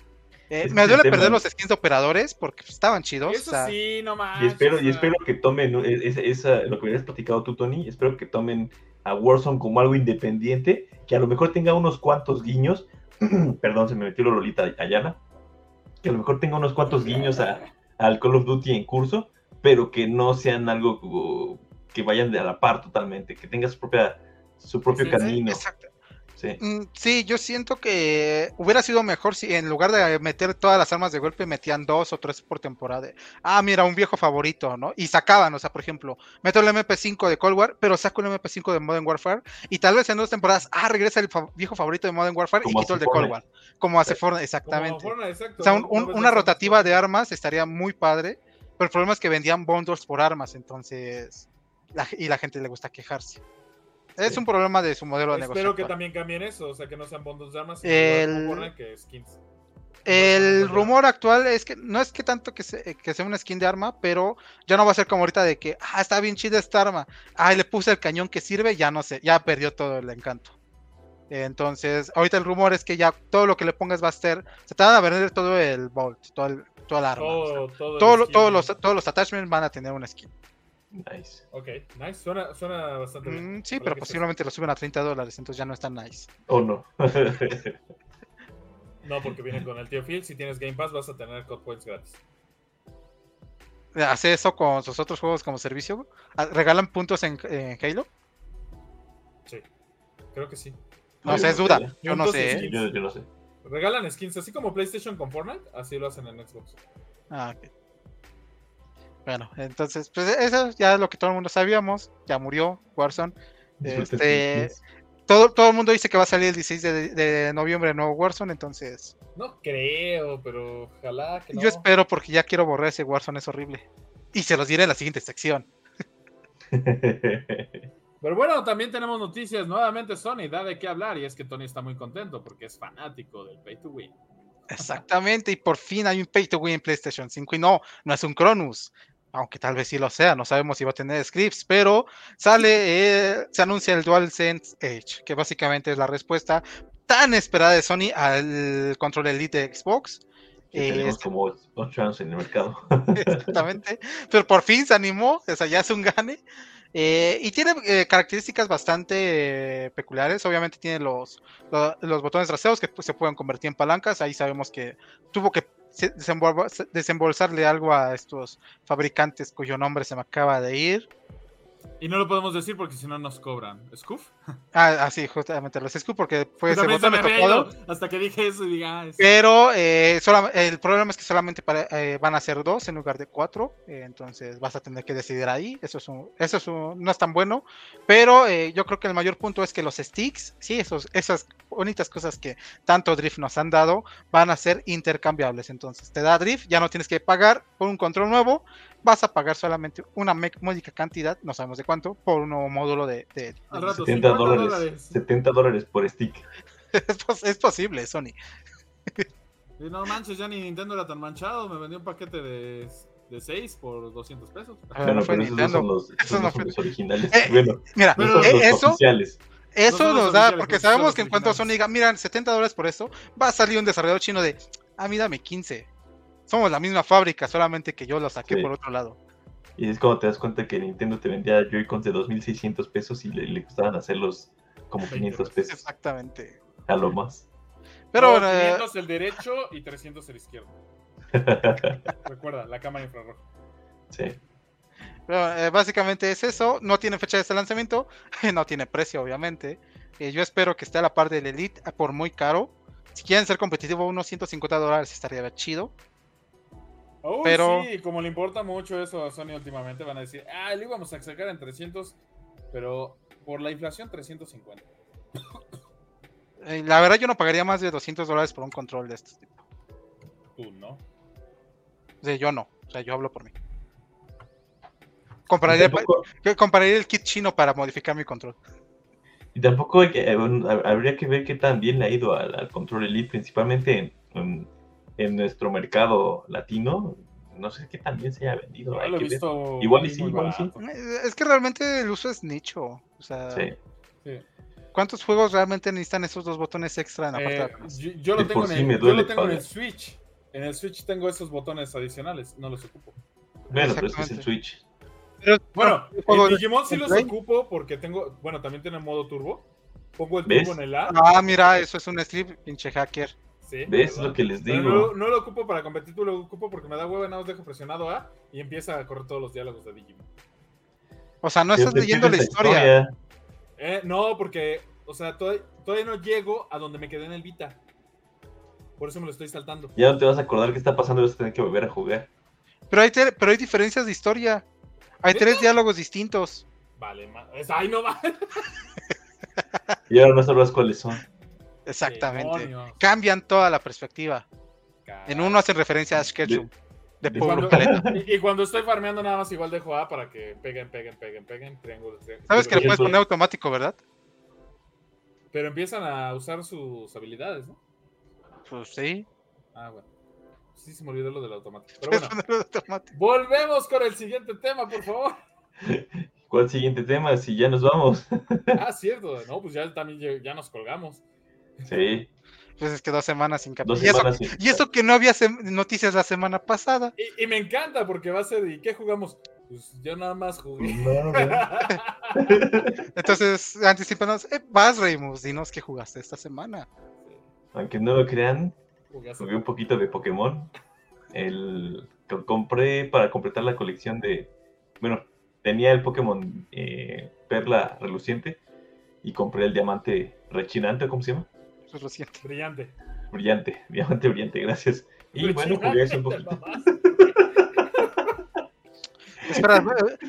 Eh, me duele perder los skins de operadores porque estaban chidos. Eso o sea, sí, no Y manches. espero, y espero que tomen esa, esa- lo que habías platicado tú, Tony. Espero que tomen a Warzone como algo independiente, que a lo mejor tenga unos cuantos guiños. Perdón, se me metió la Lolita Ayala. Que a lo mejor tenga unos cuantos guiños a- al Call of Duty en curso, pero que no sean algo que vayan de a la par totalmente, que tenga su propia su propio Sí, sí, camino. exacto. Sí. Mm, Sí, yo siento que hubiera sido mejor si en lugar de meter todas las armas de golpe metían dos o tres por temporada. Ah, mira, un viejo favorito, ¿no? Y sacaban, o sea, por ejemplo, meto el MP5 de Cold War, pero saco el MP5 de Modern Warfare y tal vez en dos temporadas, ah, regresa el fa- viejo favorito de Modern Warfare Como y quito el de Cold. War. Como hace Fortnite, como exactamente. Fortnite, exacto, O sea, un- una rotativa de armas estaría muy padre, pero el problema es que vendían bundles por armas, entonces, la- y la gente le gusta quejarse. Es un problema de su modelo de negocio. Espero que actual. también cambien eso, o sea, que no sean bundles de armas, sino El- que skins. El rumor actual es que no es que tanto que, se- que sea una skin de arma, pero ya no va a ser como ahorita de que, ah, está bien chida esta arma, ah, le puse el cañón que sirve, ya no sé, ya perdió todo el encanto. Entonces, ahorita el rumor es que ya todo lo que le pongas va a ser, se te van a vender todo el bolt, todo el, toda la arma. o sea, Todo, el skin. todos, los, todos los attachments van a tener una skin. Nice. Ok, nice, suena, suena bastante bien. Mm, sí, Ojalá pero posiblemente lo suben a 30 dólares, entonces ya no está nice. O no. No, porque viene con el tío Phil. Si tienes Game Pass, vas a tener Code Points gratis. ¿Hace eso con sus otros juegos como servicio? Ah, ¿Regalan puntos en, en Halo? Sí, creo que sí. No sé, es duda. Yo no sé. ¿eh? yo, yo no sé. Regalan skins, así como PlayStation con Fortnite, así lo hacen en Xbox. Ah, ok. Bueno, entonces, pues eso ya es lo que todo el mundo sabíamos. Ya murió Warzone. Este. Todo, todo el mundo dice que va a salir el 16 de, de noviembre el nuevo Warzone, entonces No creo, pero ojalá que no. yo espero porque ya quiero borrar ese Warzone, es horrible. Y se los diré en la siguiente sección. Pero bueno, también tenemos noticias. Nuevamente Sony da de qué hablar y es que Tony está muy contento porque es fanático del Pay to Win. Exactamente, y por fin hay un Pay to Win en PlayStation 5 y no, no es un Cronus. Aunque tal vez sí lo sea, no sabemos si va a tener scripts, pero sale, eh, se anuncia el DualSense Edge, que básicamente es la respuesta tan esperada de Sony al control Elite de Xbox. Eh, tenemos este- como 8 años en el mercado. Exactamente. Pero por fin se animó, o sea, ya es un gane. Eh, y tiene eh, características bastante eh, peculiares. Obviamente tiene los, lo- los botones traseros que pues, se pueden convertir en palancas. Ahí sabemos que tuvo que desembolsarle algo a estos fabricantes cuyo nombre se me acaba de ir. Y no lo podemos decir porque si no nos cobran. ¿Scoof? Ah, ah, sí, justamente los Scoop porque fue También se me había tocado. ido hasta que dije eso y diga, ah, es- Pero eh, solam- el problema es que solamente para- eh, van a ser dos en lugar de cuatro, eh, entonces vas a tener que decidir ahí. Eso es un- eso es un- no es tan bueno, pero eh, yo creo que el mayor punto es que los sticks, sí, esos, esas bonitas cosas que tanto Drift nos han dado, van a ser intercambiables. Entonces te da Drift, ya no tienes que pagar por un control nuevo, vas a pagar solamente una módica cantidad, no sabemos de cuánto, por un nuevo módulo de... de- de- Al rato, 70 50 dólares, dólares. 70 dólares por stick. es, pos- es posible, Sony. Y no manches, ya ni Nintendo era tan manchado. Me vendió un paquete de, de 6 por 200 pesos. Ah, Bueno, no fue pero esos no Nintendo. son los, esos Eso no no son fue- los originales. Eh, bueno, Mira, no pero, son eh, los eso, oficiales. eso No son los nos da, porque sabemos que en cuanto Sony originales. diga, miran, 70 dólares por esto, va a salir un desarrollador chino de, a mí dame 15. Somos la misma fábrica, solamente que yo lo saqué Sí. por otro lado. Y es cuando te das cuenta que Nintendo te vendía Joy-Cons de 2.600 pesos y le, le costaban hacerlos como 20 500 pesos Exactamente. a lo más. Pero No, eh, 500 el derecho y 300 el izquierdo. Recuerda, la cámara infrarroja. sí. Pero, eh, básicamente es eso, no tiene fecha de lanzamiento, no tiene precio obviamente. Eh, yo espero que esté a la par del Elite eh, por muy caro. Si quieren ser competitivo, unos 150 dólares estaría chido. Pero- sí, como le importa mucho eso a Sony últimamente, van a decir, ah, le íbamos a sacar en 300, pero por la inflación 350. Eh, la verdad yo no pagaría más de 200 dólares por un control de este tipo. Tú, ¿no? Sea, yo no, o sea, yo hablo por mí. Compraría, compraría el kit chino para modificar mi control. Y tampoco hay que- eh, habría que ver qué tan bien le ha ido al, al Control Elite, principalmente en, en- en nuestro mercado latino. No sé qué tan bien se haya vendido. Yo hay lo he que visto Igual y sí, igual y sí. Es que realmente el uso es nicho. O sea, Sí. Sí. ¿cuántos juegos realmente necesitan esos dos botones extra en la parte de Eh, atrás? yo, lo tengo, en sí el, yo lo tengo en el. Switch. En el Switch tengo esos botones adicionales, no los ocupo. Bueno, pero es que es el. Switch. Pero, Bueno, en Digimon sí los Play. ocupo porque tengo, bueno, también tiene modo turbo. Pongo el ¿Ves? turbo en el A. Ah, mira, eso es un strip, pinche hacker. Sí, ¿Ves ¿verdad? lo que les digo? no, no lo ocupo para competir, lo ocupo porque me da hueva, nada más dejo presionado A y empieza a correr todos los diálogos de Digimon. O sea, no estás leyendo la historia. Eh, no, porque, o sea, todavía, todavía no llego a donde me quedé en el Vita. Por eso me lo estoy saltando. Ya no te vas a acordar qué está pasando y vas a tener que volver a jugar. Pero hay, pero hay diferencias de historia. Hay tres diálogos distintos. Vale, ma- ay, no va. Y ahora no sabrás cuáles son. Exactamente. Demonios. Cambian toda la perspectiva. En uno hacen referencia a Ash Ketchum, de, de- Pueblo Cuando- y, y cuando estoy farmeando nada más igual dejo A para que peguen, peguen, peguen, peguen, triángulo, triángulo. Sabes que le puedes poner automático, ¿verdad? Pero empiezan a usar sus habilidades, ¿no? Pues sí. Ah, bueno. Sí, se me olvidó lo del automático. Pero bueno, automático. volvemos con el siguiente tema, por favor. ¿Cuál siguiente tema? Si ya nos vamos. Ah, cierto. No, pues ya también ya nos colgamos. Sí, Pues es que dos semanas sin capítulo. Y eso, semanas. sin- y eso que no había sem- noticias la semana pasada. Y, y me encanta porque va a ser, ¿y qué jugamos? Pues yo nada más jugué. No. Entonces, anticipándonos, eh, vas, Reimus, dinos qué jugaste esta semana. Aunque no lo crean, Jugué hace- jugué un poquito de Pokémon. El que compré para completar la colección de. Bueno, tenía el Pokémon eh, Perla reluciente y compré el diamante rechinante, ¿cómo se llama? Pues lo siento. Brillante. Brillante, diamante brillante, gracias. Y bueno, un poquito. Espera,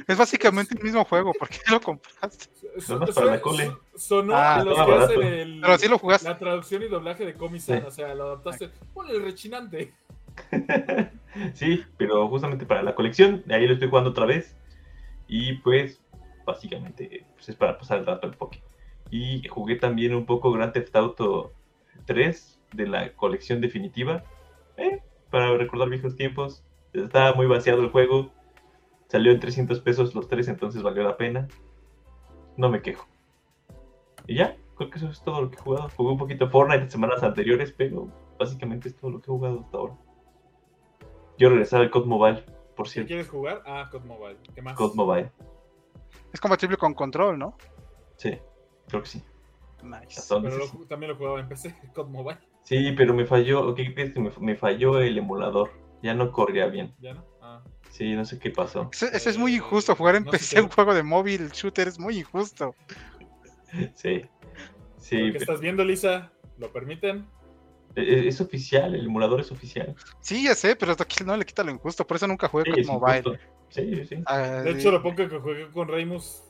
es básicamente el mismo juego. ¿Por qué lo compraste? Su- para la cole. Sonó Ah, a los que hacen el, Pero sí lo jugaste. la traducción y doblaje de Comisan. Sí. O sea, lo adaptaste. Ponle el rechinante. Sí, pero justamente para la colección, ahí lo estoy jugando otra vez. Y pues, básicamente, pues es para pasar el rato el Poké. Y jugué también un poco Grand Theft Auto 3 de la colección definitiva. eh, para recordar viejos tiempos. Estaba muy vaciado el juego. Salió en 300 pesos los tres, entonces valió la pena. No me quejo. Y ya, creo que eso es todo lo que he jugado. Jugué un poquito Fortnite en semanas anteriores, pero básicamente es todo lo que he jugado hasta ahora. Yo regresar al COD Mobile, por ¿Qué cierto. quieres jugar? Ah, COD Mobile. ¿Qué más? COD Mobile. Es compatible con control, ¿no? Sí, creo que sí. Nice. Hasta Pero lo también lo jugaba en PC, COD Mobile. Sí, pero me falló, ¿qué crees que me, me falló el emulador? Ya no corría bien. ¿Ya no? Ah. Sí, no sé qué pasó. Eso, eso es muy injusto. Jugar en No PC un juego de móvil shooter es muy injusto. Sí. Sí, Lo que pero- estás viendo, Lisa, ¿lo permiten? es, es oficial, el emulador es oficial. Sí, ya sé, pero aquí no le quita lo injusto. Por eso nunca jugué Sí, con mobile. injusto. Sí, sí. Ah, De hecho, lo poco que jugué con Reymus,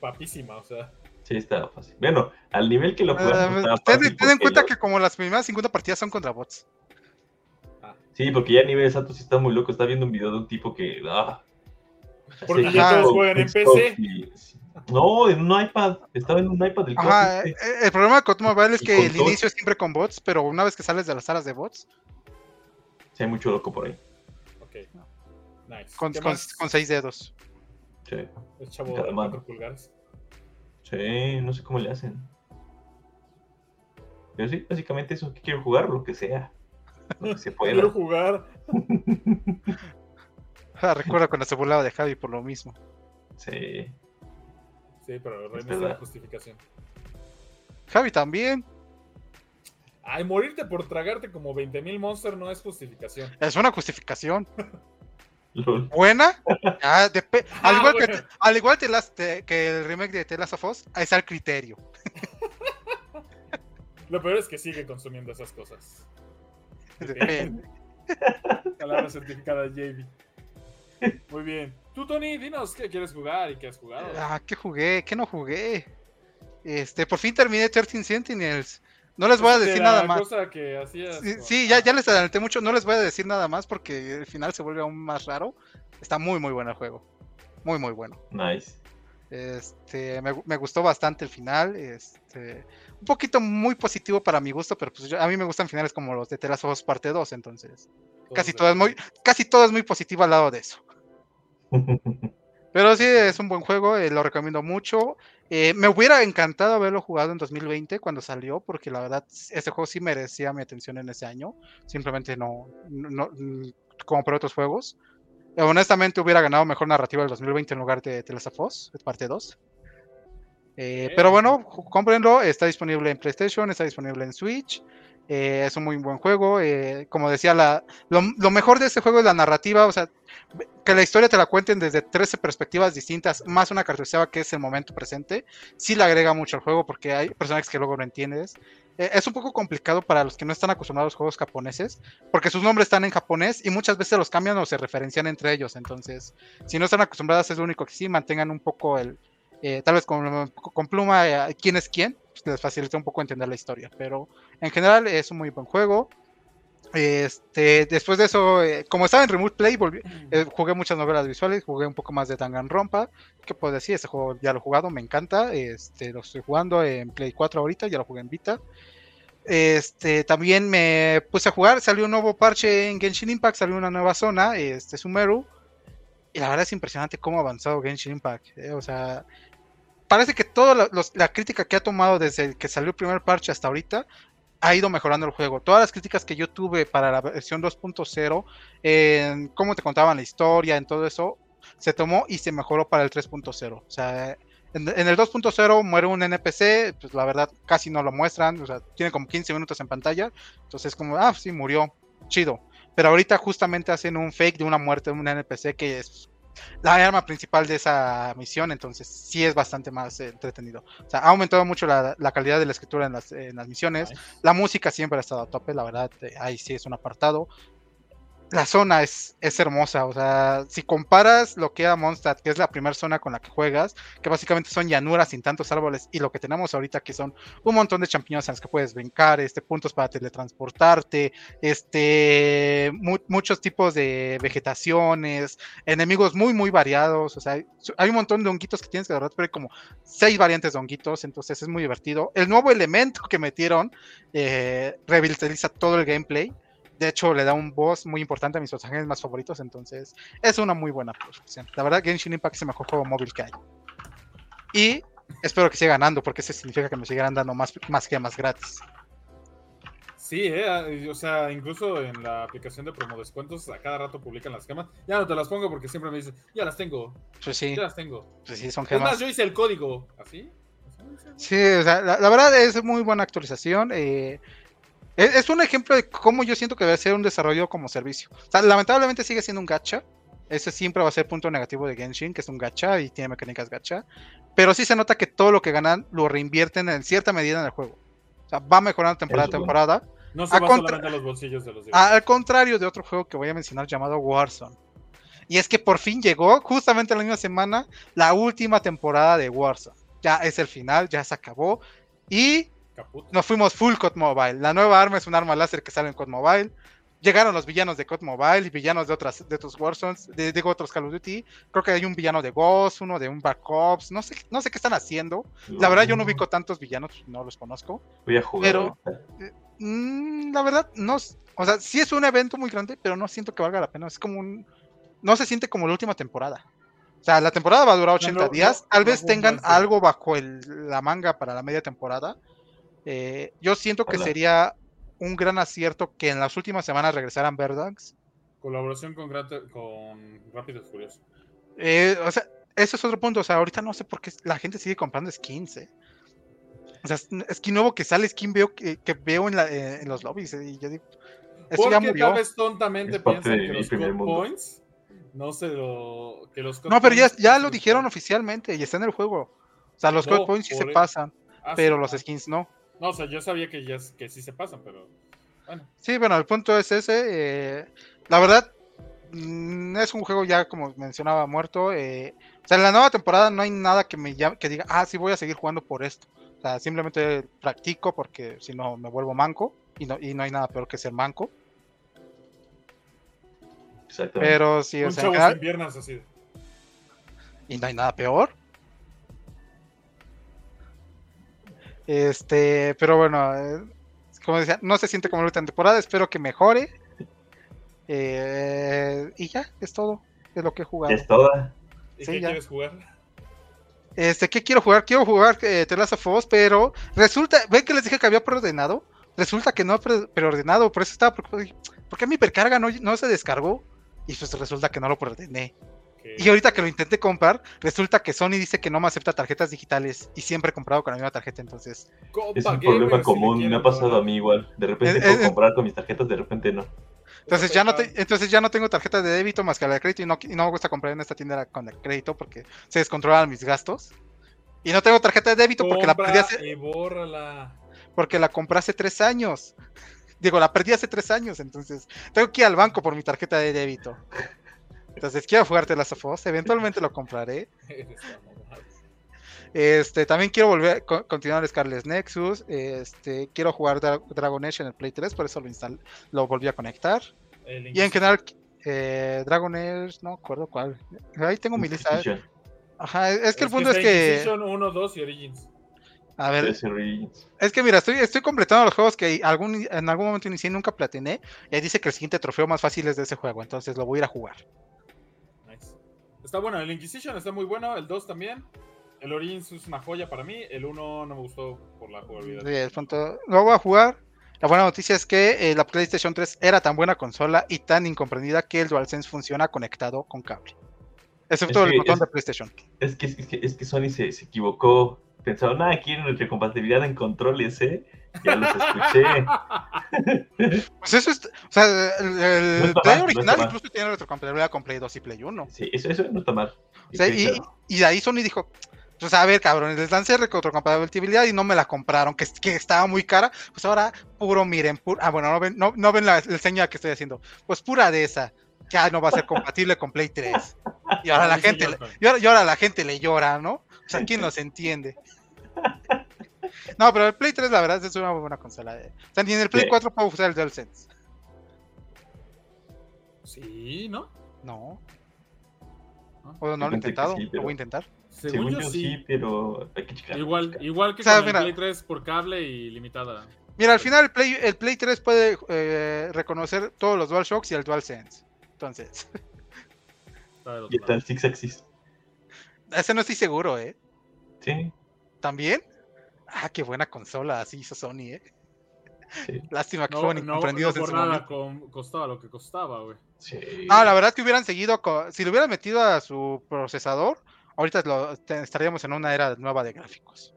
papísima, o sea. Sí, estaba fácil. Bueno, al nivel que lo ah, jugamos estaba ten, ten en cuenta lo- que como las primeras 50 partidas son contra bots. Ah, Sí, porque ya nivel Santos sí está muy loco. Está viendo un video de un tipo que. Ah, Porque ya todos juegan en PC. y- No, en un iPad. Estaba en un iPad del Ajá, eh, el problema con Mobile es que el inicio es siempre con bots, pero una vez que sales de las salas de bots, Sí, hay mucho loco por ahí. Ok. Nice. con, ¿Qué con, con seis dedos. Sí. El chavo de mano. 4 pulgadas. Sí, no sé cómo le hacen. Pero sí, básicamente eso, que quiero jugar lo que sea. Lo que se Quiero pueda. jugar. Ah, recuerdo cuando se burlaba de Javi por lo mismo. Sí. Sí, pero reinicia verdad. la justificación. Javi también. Ay, morirte por tragarte como 20.000 monster no es justificación. Es una justificación. ¿Buena? Ah, Ah, igual que, bueno. al igual que, las- te- que el remake de The Last of Us, es al criterio. Lo peor es que sigue consumiendo esas cosas. Depende. Palabra certificada JB. Muy bien. Tú, Tony, dinos qué quieres jugar y qué has jugado. Ah, ¿qué jugué? ¿Qué no jugué? Este, por fin terminé 13 Sentinels. No les voy a De decir nada más. cosa que hacías. Sí, ya, ya les adelanté mucho. No les voy a decir nada más porque el final se vuelve aún más raro. Está muy, muy bueno el juego. Muy, muy bueno. Nice. Este, me, gu- me gustó bastante el final. Este, un poquito muy positivo para mi gusto, pero pues yo- a mí me gustan finales como los de The Last of Us parte 2, entonces casi todo es muy, casi todo es muy positivo al lado de eso. Pero sí, es un buen juego, eh, lo recomiendo mucho. Eh, me hubiera encantado haberlo jugado en 2020 cuando salió, porque la verdad, ese juego sí merecía mi atención en ese año. Simplemente no, no, no- como por otros juegos. Eh, honestamente, hubiera ganado mejor narrativa del 2020 en lugar de The Last of Us, parte 2. Eh. Pero bueno, cómprenlo, está disponible en PlayStation, está disponible en Switch. Eh, es un muy buen juego. eh, como decía, la, lo, mejor de este juego es la narrativa, o sea, que la historia te la cuenten desde 13 perspectivas distintas, más una característica que es el momento presente, sí le agrega mucho al juego porque hay personajes que luego no entiendes. Eh, es un poco complicado para los que no están acostumbrados a los juegos japoneses, porque sus nombres están en japonés y muchas veces los cambian o se referencian entre ellos. Entonces, si no están acostumbrados, es lo único que sí, mantengan un poco el, eh, tal vez con, con pluma, eh, quién es quién, pues les facilita un poco entender la historia. Pero en general es un muy buen juego. Este, después de eso, eh, como estaba en Remote Play, volví- eh, jugué muchas novelas visuales, jugué un poco más de Danganronpa. ¿Qué puedo decir? Este juego ya lo he jugado, me encanta. Este, lo estoy jugando en Play 4 ahorita, ya lo jugué en Vita. Este, también me puse a jugar, salió un nuevo parche en Genshin Impact, salió una nueva zona, este Sumeru. Y la verdad es impresionante cómo ha avanzado Genshin Impact. eh, O sea, parece que toda la, crítica que ha tomado desde que salió el primer parche hasta ahorita ha ido mejorando el juego. Todas las críticas que yo tuve para la versión 2.0, en cómo te contaban la historia, en todo eso, se tomó y se mejoró para el 3.0. O sea, en, el 2.0 muere un NPC, pues la verdad casi no lo muestran, o sea, tiene como 15 minutos en pantalla, entonces como, ah, sí, murió, chido. Pero ahorita justamente hacen un fake de una muerte de un NPC que es la arma principal de esa misión, entonces sí es bastante más eh, entretenido. O sea, ha aumentado mucho la, la calidad de la escritura en las, en las misiones. Nice. La música siempre ha estado a tope, la verdad, eh, ahí sí es un apartado. La zona es, es hermosa, o sea, si comparas lo que era Mondstadt, que es la primera zona con la que juegas, que básicamente son llanuras sin tantos árboles, y lo que tenemos ahorita que son un montón de champiñones en los que puedes brincar, este, puntos para teletransportarte, este, mu- muchos tipos de vegetaciones, enemigos muy, muy variados, o sea, hay, hay un montón de honguitos que tienes que agarrar, pero hay como seis variantes de honguitos, entonces es muy divertido. El nuevo elemento que metieron eh, revitaliza todo el gameplay. De hecho, le da un boss muy importante a mis personajes más favoritos, entonces es una muy buena producción. La verdad, Genshin Impact es el mejor juego móvil que hay. Y espero que siga ganando, porque eso significa que me sigan dando más, más gemas gratis. Sí, eh, o sea, incluso en la aplicación de promo descuentos a cada rato publican las gemas. Ya no te las pongo porque siempre me dicen, ya las tengo, Pues sí, ya las tengo. pues sí, son gemas. yo hice el código. ¿Así? ¿Así? Sí, o sea, la, la verdad es muy buena actualización. eh, es, es un ejemplo de cómo yo siento que debe ser un desarrollo como servicio. O sea, lamentablemente sigue siendo un gacha. Ese siempre va a ser punto negativo de Genshin, que es un gacha y tiene mecánicas gacha. Pero sí se nota que todo lo que ganan lo reinvierten en cierta medida en el juego. O sea, va mejorando temporada a temporada. No se A va contra- solamente a los bolsillos de los A- Al contrario de otro juego que voy a mencionar llamado Warzone. Y es que por fin llegó, justamente la misma semana, la última temporada de Warzone. Ya es el final, ya se acabó. Y Caput. nos fuimos full COD Mobile. La nueva arma es un arma láser que sale en COD Mobile. llegaron los villanos de COD Mobile y villanos de otras de otros Warzones, de, digo otros Call of Duty. Creo que hay un villano de Ghost, uno de un Black Ops, no sé, no sé qué están haciendo. La verdad yo no ubico tantos villanos, no los conozco. Voy a jugar. Pero mm, la verdad no, o sea, sí es un evento muy grande, pero no siento que valga la pena. Es como un, no se siente como la última temporada. O sea, la temporada va a durar 80 No, no, días. Tal no vez tengan algo bajo el- la manga para la media temporada. Eh, yo siento que sería un gran acierto que en las últimas semanas regresaran Verdansk. Colaboración con, con Rápido y Furioso. Eh, o sea, ese es otro punto. O sea, ahorita no sé por qué la gente sigue comprando skins. eh. O sea, skin nuevo que sale, skin veo que, que veo en, la- eh, en los lobbies. eh, y yo digo, eso ya Porque murió. tal vez tontamente piensan que los code points no se lo. Que los No, pero ya, ya lo dijeron oficialmente y está en el juego. O sea, los No, code points sí se por- pasan, Ah, pero sí, los skins no. No, o sea, yo sabía que, ya, que sí se pasan, pero. Bueno, Sí, bueno, el punto es ese. eh, la verdad, mm, es un juego ya, como mencionaba, muerto. eh, o sea, en la nueva temporada no hay nada que me llame, que diga, ah, sí voy a seguir jugando por esto. O sea, simplemente practico porque si no me vuelvo manco. Y no, y no hay nada peor que ser manco. Pero sí, o un sea, en chavo general- sin piernas así. de- y no hay nada peor. Este, pero bueno, eh, como decía, no se siente como la última temporada, espero que mejore. Eh, y ya, es todo de lo que he jugado. Es toda. ¿Y Sí, qué ya. quieres jugar? Este, ¿qué quiero jugar? Quiero jugar eh, The Last of Us, pero resulta, ven que les dije que había preordenado, resulta que no he pre- preordenado, por eso estaba preocupado. ¿Por qué mi hipercarga no, no se descargó? Y pues resulta que no lo preordené. Y ahorita que lo intenté comprar, resulta que Sony dice que no me acepta tarjetas digitales y siempre he comprado con la misma tarjeta, entonces Es un problema si común, le me ha pasado a mí igual. De repente puedo comprar con mis tarjetas, de repente no. entonces ya no te- entonces ya no tengo tarjeta de débito más que la de crédito y no, y no me gusta comprar en esta tienda con el crédito porque se descontrolan mis gastos. Y no tengo tarjeta de débito porque la perdí hace, y bórrala. porque la compré hace tres años. Digo, la perdí hace tres años, entonces tengo que ir al banco por mi tarjeta de débito. Entonces quiero jugarte las of Us, eventualmente lo compraré. Este, también quiero volver a continuar Scarlet Nexus. Este, quiero jugar Dra- Dragon Age en el Play 3, por eso lo instal lo volví a conectar. Y en general, eh, Dragon Age, no acuerdo cuál. Ahí tengo mi lista. Ajá, es que el punto es que. Inquisition 1, 2 y Origins. A ver, 13 Origins. es que mira, estoy, estoy completando los juegos que algún, en algún momento inicié y nunca platiné. Y ahí dice que el siguiente trofeo más fácil es de ese juego, entonces lo voy a ir a jugar. Está bueno, el Inquisition está muy bueno, el 2 también. El Origins es una joya para mí, el 1 no me gustó por la jugabilidad. Sí, el punto, lo voy a jugar. La buena noticia es que eh, la PlayStation 3 era tan buena consola y tan incomprendida que el DualSense funciona conectado con cable. Excepto Es el que botón es- de PlayStation. Es que, es que, es que Sony se, se equivocó. Pensaron, ah, quieren retrocompatibilidad en controles, ¿eh? Ya los escuché. Pues eso es. O sea, el, el No está Play mal, original incluso tiene retrocompatibilidad con Play 2 y Play 1. Sí, eso, eso no está mal. O sea, y, y de ahí Sony dijo, pues a ver, cabrón, les lancé retrocompatibilidad y no me la compraron, que, que estaba muy cara. Pues ahora, puro, miren, puro, ah, bueno, no ven, no, no ven la, el señal que estoy haciendo. Pues pura de esa, ya no va a ser compatible con Play 3. Y ahora la gente, y ahora, y ahora la gente le llora, ¿no? O sea, ¿quién los entiende? No, pero el Play 3 la verdad es una muy buena consola. eh. O sea, ni en el Play Sí. 4 puedo usar el DualSense. Sí, ¿no? No. O no lo he Yo intentado, sí, lo pero- voy a intentar. Según, yo, sí. pero hay que checar. Igual, igual que O sea, con mira. el Play 3 por cable y limitada. Mira, al final el Play, el Play 3 puede eh, reconocer todos los DualShocks y el DualSense. Entonces, Y está el. Six Axis. ese no estoy seguro, ¿eh? Sí, ¿También? Ah, qué buena consola, así hizo Sony, ¿eh? sí, Lástima que No, fueron no, incomprendidos no en por su nada momento. costaba lo que costaba, güey. sí. Ah, la verdad que hubieran seguido, si le hubieran metido a su procesador, ahorita lo- estaríamos en una era nueva de gráficos.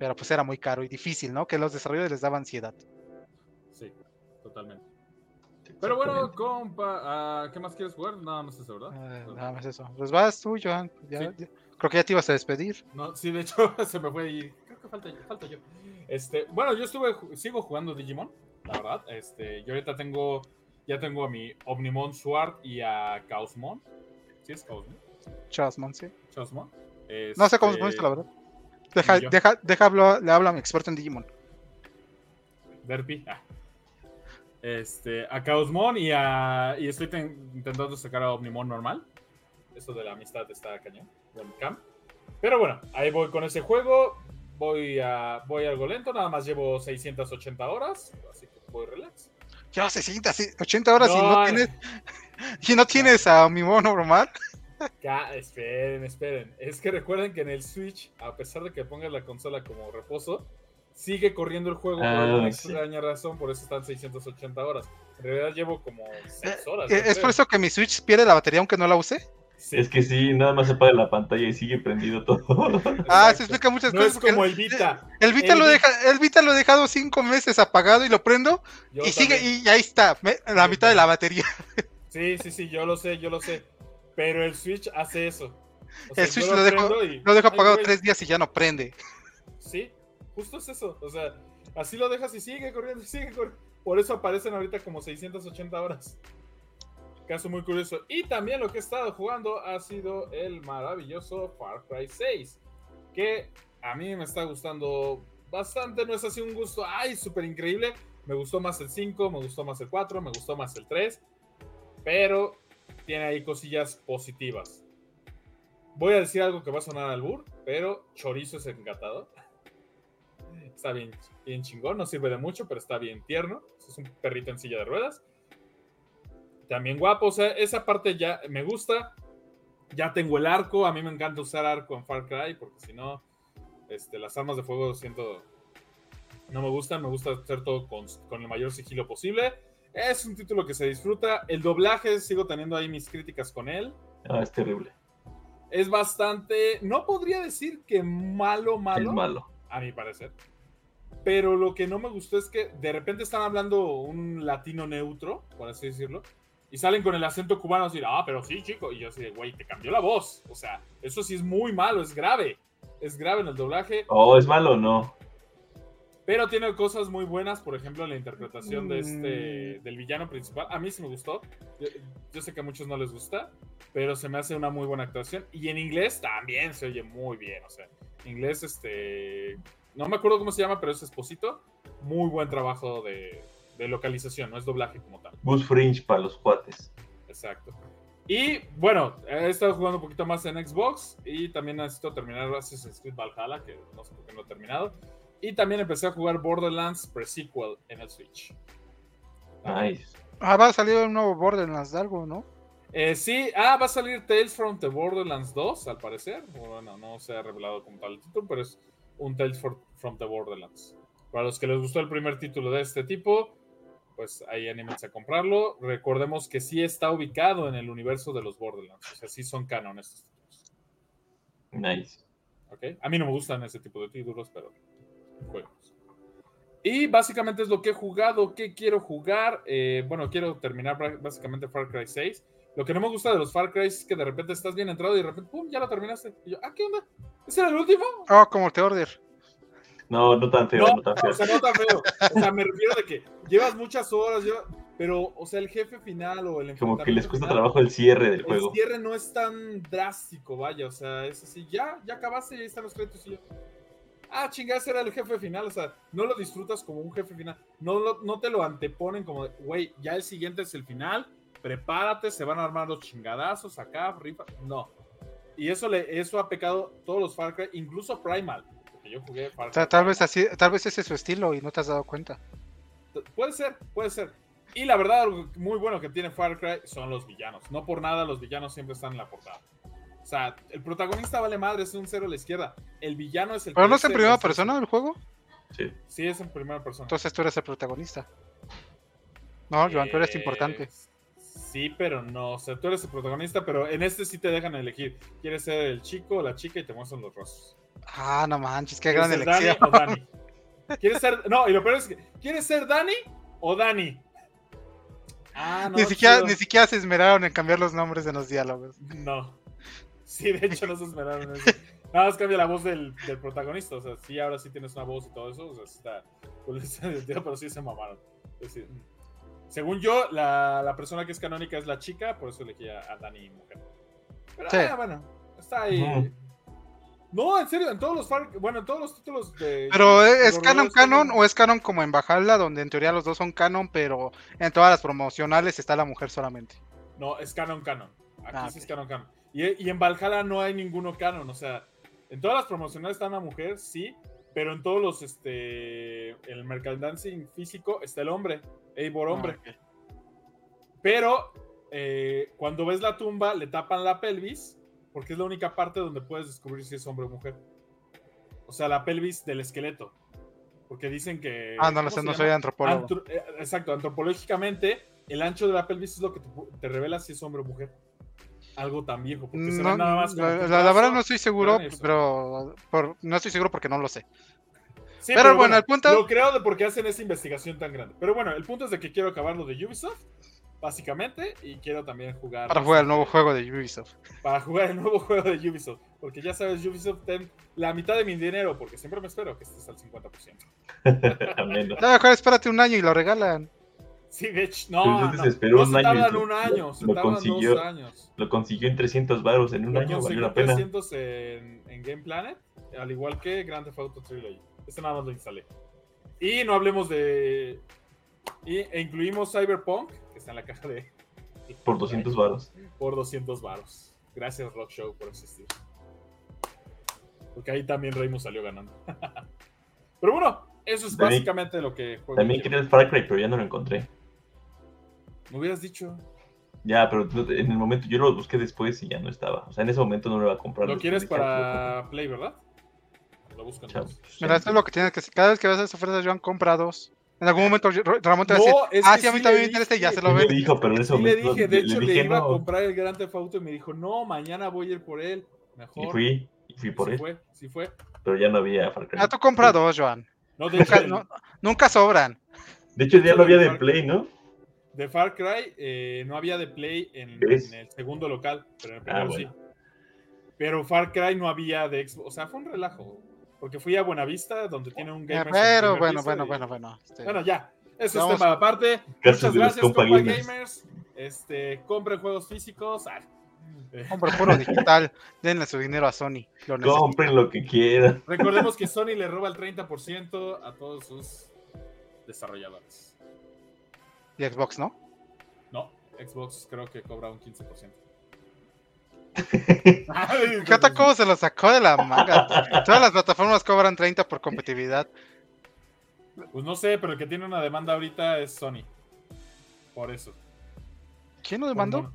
Pero pues era muy caro y difícil, ¿no? Que los desarrolladores les daba ansiedad. Sí, totalmente. Pero bueno, compa, ah, ¿qué más quieres jugar? Nada más eso, ¿verdad? Eh, nada más eso. Pues vas tú. Ya- Sí. ya- creo que ya te ibas a despedir. No, sí, de hecho se me fue y creo que falta, falta yo. Este, bueno, yo estuve, sigo jugando Digimon, la verdad. Este, yo ahorita tengo, ya tengo a mi Omnimon Sword y a Chaosmon. ¿Sí es Chaosmon? Charles Monse. Chaosmon. No sé cómo se Este, pronuncia, la verdad. Deja, yo. deja, deja hablo- le hablo a mi experto en Digimon. Derpy. Ah. Este, a Chaosmon y, a, y estoy ten- intentando sacar a Omnimon normal. Esto de la amistad está cañón. Camp. Pero bueno, ahí voy con ese juego. Voy, a, voy algo lento, nada más llevo 680 horas. Así que voy relax. Ya 60, sí, 80 horas y no No, tienes, y no tienes a mi mono normal. Ca- esperen, esperen. Es que recuerden que en el Switch, a pesar de que pongas la consola como reposo, sigue corriendo el juego por Ah, alguna sí. extraña razón, por eso están 680 horas. En realidad llevo como 6 horas. Eh, Es creo. por eso que mi Switch pierde la batería aunque no la use. Sí, Es que sí, nada más se apaga la pantalla y sigue prendido todo. Ah, se explica muchas No cosas. es como el Vita. el Vita el lo deja, el Vita lo he dejado cinco meses apagado y lo prendo Yo y sigue y ahí está, me- la mitad de la batería. Sí, sí, sí, yo lo sé, yo lo sé. Pero el Switch hace eso. O sea, El Switch yo lo dejo- y- Lo dejo Ay, apagado güey, tres días y ya no prende. Sí, justo es eso. O sea, así lo dejas y sigue corriendo, sigue corriendo. Por eso aparecen ahorita como 680 horas. Caso muy curioso. Y también lo que he estado jugando ha sido el maravilloso Far Cry 6. Que a mí me está gustando bastante. No es así un gusto, ay, súper increíble. Me gustó más el 5, me gustó más el 4, me gustó más el 3. Pero tiene ahí cosillas positivas. Voy a decir algo que va a sonar al bur, pero chorizo es encantador. Está bien, bien chingón, no sirve de mucho, pero está bien tierno. Es un perrito en silla de ruedas. También guapo, o sea, esa parte ya me gusta. Ya tengo el arco, a mí me encanta usar arco en Far Cry, porque si no, este, las armas de fuego siento no me gustan, me gusta hacer todo con, con el mayor sigilo posible. Es un título que se disfruta. El doblaje, sigo teniendo ahí mis críticas con él. Ah, es terrible. Es bastante, no podría decir que malo, malo Es malo. a mi parecer. Pero lo que no me gustó es que de repente están hablando un latino neutro, por así decirlo, y salen con el acento cubano así, ah, pero sí, chico. Y yo así, de, güey, te cambió la voz. O sea, eso sí es muy malo, es grave. Es grave en el doblaje, Oh, es malo, no. pero tiene cosas muy buenas, por ejemplo, la interpretación de Mm. este, del villano principal. A mí sí me gustó. Yo, yo sé que a muchos no les gusta, pero se me hace una muy buena actuación. Y en inglés también se oye muy bien. O sea, inglés, este. No me acuerdo cómo se llama, pero es Esposito. Muy buen trabajo de, de localización, no es doblaje como tal. Bus Fringe para los cuates. Exacto. Y bueno, he estado jugando un poquito más en Xbox y también necesito terminar Assassin's Creed Valhalla, que no sé por qué no he terminado. Y también empecé a jugar Borderlands Pre-Sequel en el Switch. Nice. Ah, va a salir un nuevo Borderlands de algo, ¿no? Eh, sí, ah, va a salir Tales from the Borderlands 2, al parecer. Bueno, no se ha revelado como tal el título, pero es un Tales for- from the Borderlands. Para los que les gustó el primer título de este tipo, pues ahí anímense a comprarlo. Recordemos que sí está ubicado en el universo de los Borderlands, o sea, sí son canon estos títulos. Nice. ¿ok? A mí no me gustan ese tipo de títulos, pero juegos. Y básicamente es lo que he jugado. ¿Qué quiero jugar? Eh, bueno, quiero terminar básicamente Far Cry 6. Lo que no me gusta de los Far Cry es que de repente estás bien entrado y de repente, ¡pum! Ya lo terminaste. Y yo, ah, ¿qué onda? ¿Ese era el último? Oh, como The Order. No, no tan feo, No, no, tan o feo. sea, no tan feo. O sea, me refiero de que llevas muchas horas, lleva- pero, o sea, el jefe final o el Como que les cuesta final, trabajo el cierre del El juego. cierre no es tan drástico, vaya, o sea, es así, ya, ya acabaste y ahí están los créditos y yo. Ah, chingada, ese era el jefe final, o sea, no lo disfrutas como un jefe final, no, lo- no te lo anteponen como, de, güey, ya el siguiente es el final, prepárate, se van a armar los chingadazos acá, rifa, no. Y eso, le, eso ha pecado todos los Far Cry, incluso Primal, porque yo jugué Far O Cry. sea, tal Primal. vez así, tal vez ese es su estilo y no te has dado cuenta. Puede ser, puede ser. Y la verdad, algo muy bueno que tiene Far Cry son los villanos. No por nada los villanos siempre están en la portada. O sea, el protagonista vale madre, es un cero a la izquierda. El villano es el Pero no es en primera persona el juego, Sí. Sí, es en primera persona. entonces tú eres el protagonista. No, Joan, tú eres Eh, importante. Sí, pero no. O sea, tú eres el protagonista, pero en este sí te dejan elegir. ¿Quieres ser el chico o la chica? Y te muestran los rostros. Ah, no manches, qué ¿Quieres gran ser Dani elección. o Dani? ¿Quieres ser.? No, y lo peor es que. ¿Quieres ser Dani o Dani? Ah, no. ni, siquiera, chido. ni siquiera se esmeraron en cambiar los nombres de los diálogos. No. Sí, de hecho no se esmeraron en eso. Nada más cambia la voz del, del protagonista. O sea, sí, ahora sí tienes una voz y todo eso. O sea, sí está. pues, pero sí se mamaron. Es decir. Según yo, la, la persona que es canónica es la chica, por eso elegí a, a Dani mujer. Pero Sí. ah, bueno, está ahí. No, en serio, en todos los Far- bueno, en todos los títulos de. Pero de ¿es canon canon o es canon como en Valhalla, donde en teoría los dos son canon, pero en todas las promocionales está la mujer solamente? No, es canon canon. Aquí Ah, sí es canon canon. Y, y en Valhalla no hay ninguno canon, o sea, en todas las promocionales está una mujer, sí, pero en todos los, este, el merchandising físico está el hombre, Eivor hombre. Ah, ok. Pero eh, cuando ves la tumba, le tapan la pelvis, porque es la única parte donde puedes descubrir si es hombre o mujer. O sea, la pelvis del esqueleto. Porque dicen que. Ah, no lo ¿cómo sé, no soy antropólogo. Antro- eh, exacto, antropológicamente, el ancho de la pelvis es lo que te revela si es hombre o mujer. Algo tan viejo, porque se No, ve nada más. como la, la- la verdad no estoy seguro, pero por- no estoy seguro porque no lo sé. Sí, pero bueno, el punto- Lo creo de por qué hacen esa investigación tan grande. Pero bueno, el punto es de que quiero acabar lo de Ubisoft, básicamente, y quiero también jugar. Para jugar el nuevo juego de Ubisoft. Para jugar el nuevo juego de Ubisoft. Porque ya sabes, Ubisoft ten la mitad de mi dinero, porque siempre me espero que estés al 50%. Al menos. No, mejor espérate un año y lo regalan. Sí, de hecho, no, no, esperó no un se año tardan un año, se lo tardan consiguió. dos años. Lo consiguió en 300 varos en un Lo año, valió la pena. 300 en, en Game Planet, al igual que Grand Theft Auto Trilogy. Este nada más lo instalé. Y no hablemos de... Y, e incluimos Cyberpunk, que está en la caja de... Por 200 varos. Por 200 varos. Gracias Rock Show por existir. Porque ahí también Raymond salió ganando. Pero bueno, eso es También- básicamente lo que juego. También quería el Far Cry, pero ya no lo encontré. Me hubieras dicho. Ya, pero en el momento yo lo busqué después y ya no estaba. O sea, en ese momento no lo iba a comprar. Lo quieres dije, para Play, ¿verdad? Lo busco Chao. entonces. Mira, esto es lo que tienes que hacer. Cada vez que veas esas ofertas, Joan, compra dos. En algún momento Ra- Ramón te va a decir, No, es ah, sí, a mí sí también le me interesa y ya se lo me ven. dijo, pero en ese Sí le momento dije, de hecho le, dije, iba a comprar el Grand Theft Auto y me dijo, no, mañana voy a ir por él. Mejor. Y fui, y fui por sí él. fue, sí fue. Pero ya no había Far Cry. Ah, tú compra dos, Joan. No, de hecho, Nunca, no- nunca sobran. De hecho, ya no había de Play, ¿no? De Far Cry eh, no había de Play en, el segundo local, pero en el Ah, primero bueno. sí. Pero Far Cry no había de Xbox. O sea, fue un relajo. Porque fui a Buenavista, donde tiene un gamer. pero bueno, bueno, bueno, bueno. este, Bueno, ya. Eso Vamos. es tema aparte. Muchas gracias, compa gamers. gamers. Este, compren juegos físicos. Ah, Hombre, puro digital. Denle su dinero a Sony. Lo. Compren lo que quieran. Recordemos que Sony le roba el 30% a todos sus desarrolladores. Y Xbox, ¿no? No, Xbox creo que cobra un 15%. Fíjate cómo se lo sacó de la manga. Todas las plataformas cobran 30 por competitividad. Pues no sé, pero el que tiene una demanda ahorita es Sony. Por eso. ¿Quién lo demandó? mon-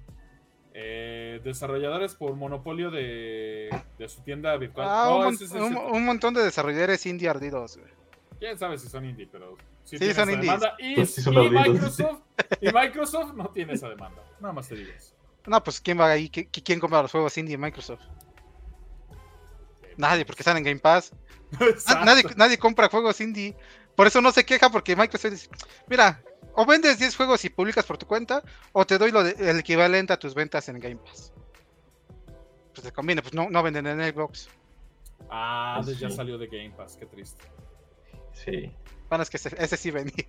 eh, desarrolladores por monopolio de, de su tienda virtual. Ah, No, un, mon- es un montón de desarrolladores indie ardidos. güey. Quién sabe si son indie, pero sí, Sí, tiene son indies. Y, Pues sí son y ardidos. Microsoft, y Microsoft no tiene esa demanda. Nada más te digo eso. No, pues ¿quién va ahí? ¿Qui- qui- ¿Quién compra los juegos indie en Microsoft? Nadie, porque están en Game Pass. Nadie, nadie compra juegos indie. Por eso no se queja, porque Microsoft dice, mira, o vendes 10 juegos y publicas por tu cuenta, o te doy lo de- el equivalente a tus ventas en Game Pass. Pues te conviene, pues no, no venden en Xbox. Ah, Sí. ya salió de Game Pass, qué triste. Sí, Bueno, es que ese, ese sí vende.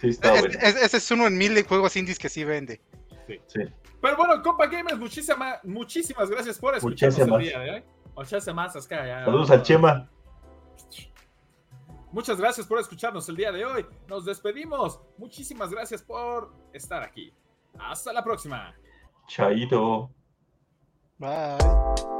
sí está Es- bueno. es- ese es uno en mil de juegos indies que sí vende. Sí. Pero bueno, compa gamers, muchísima, muchísimas gracias por escucharnos Muchísimas. el día de hoy. Muchísimas que ya- Saludos al Chema. Muchas gracias por escucharnos el día de hoy. Nos despedimos. Muchísimas gracias por estar aquí. Hasta la próxima. Chaito. Bye.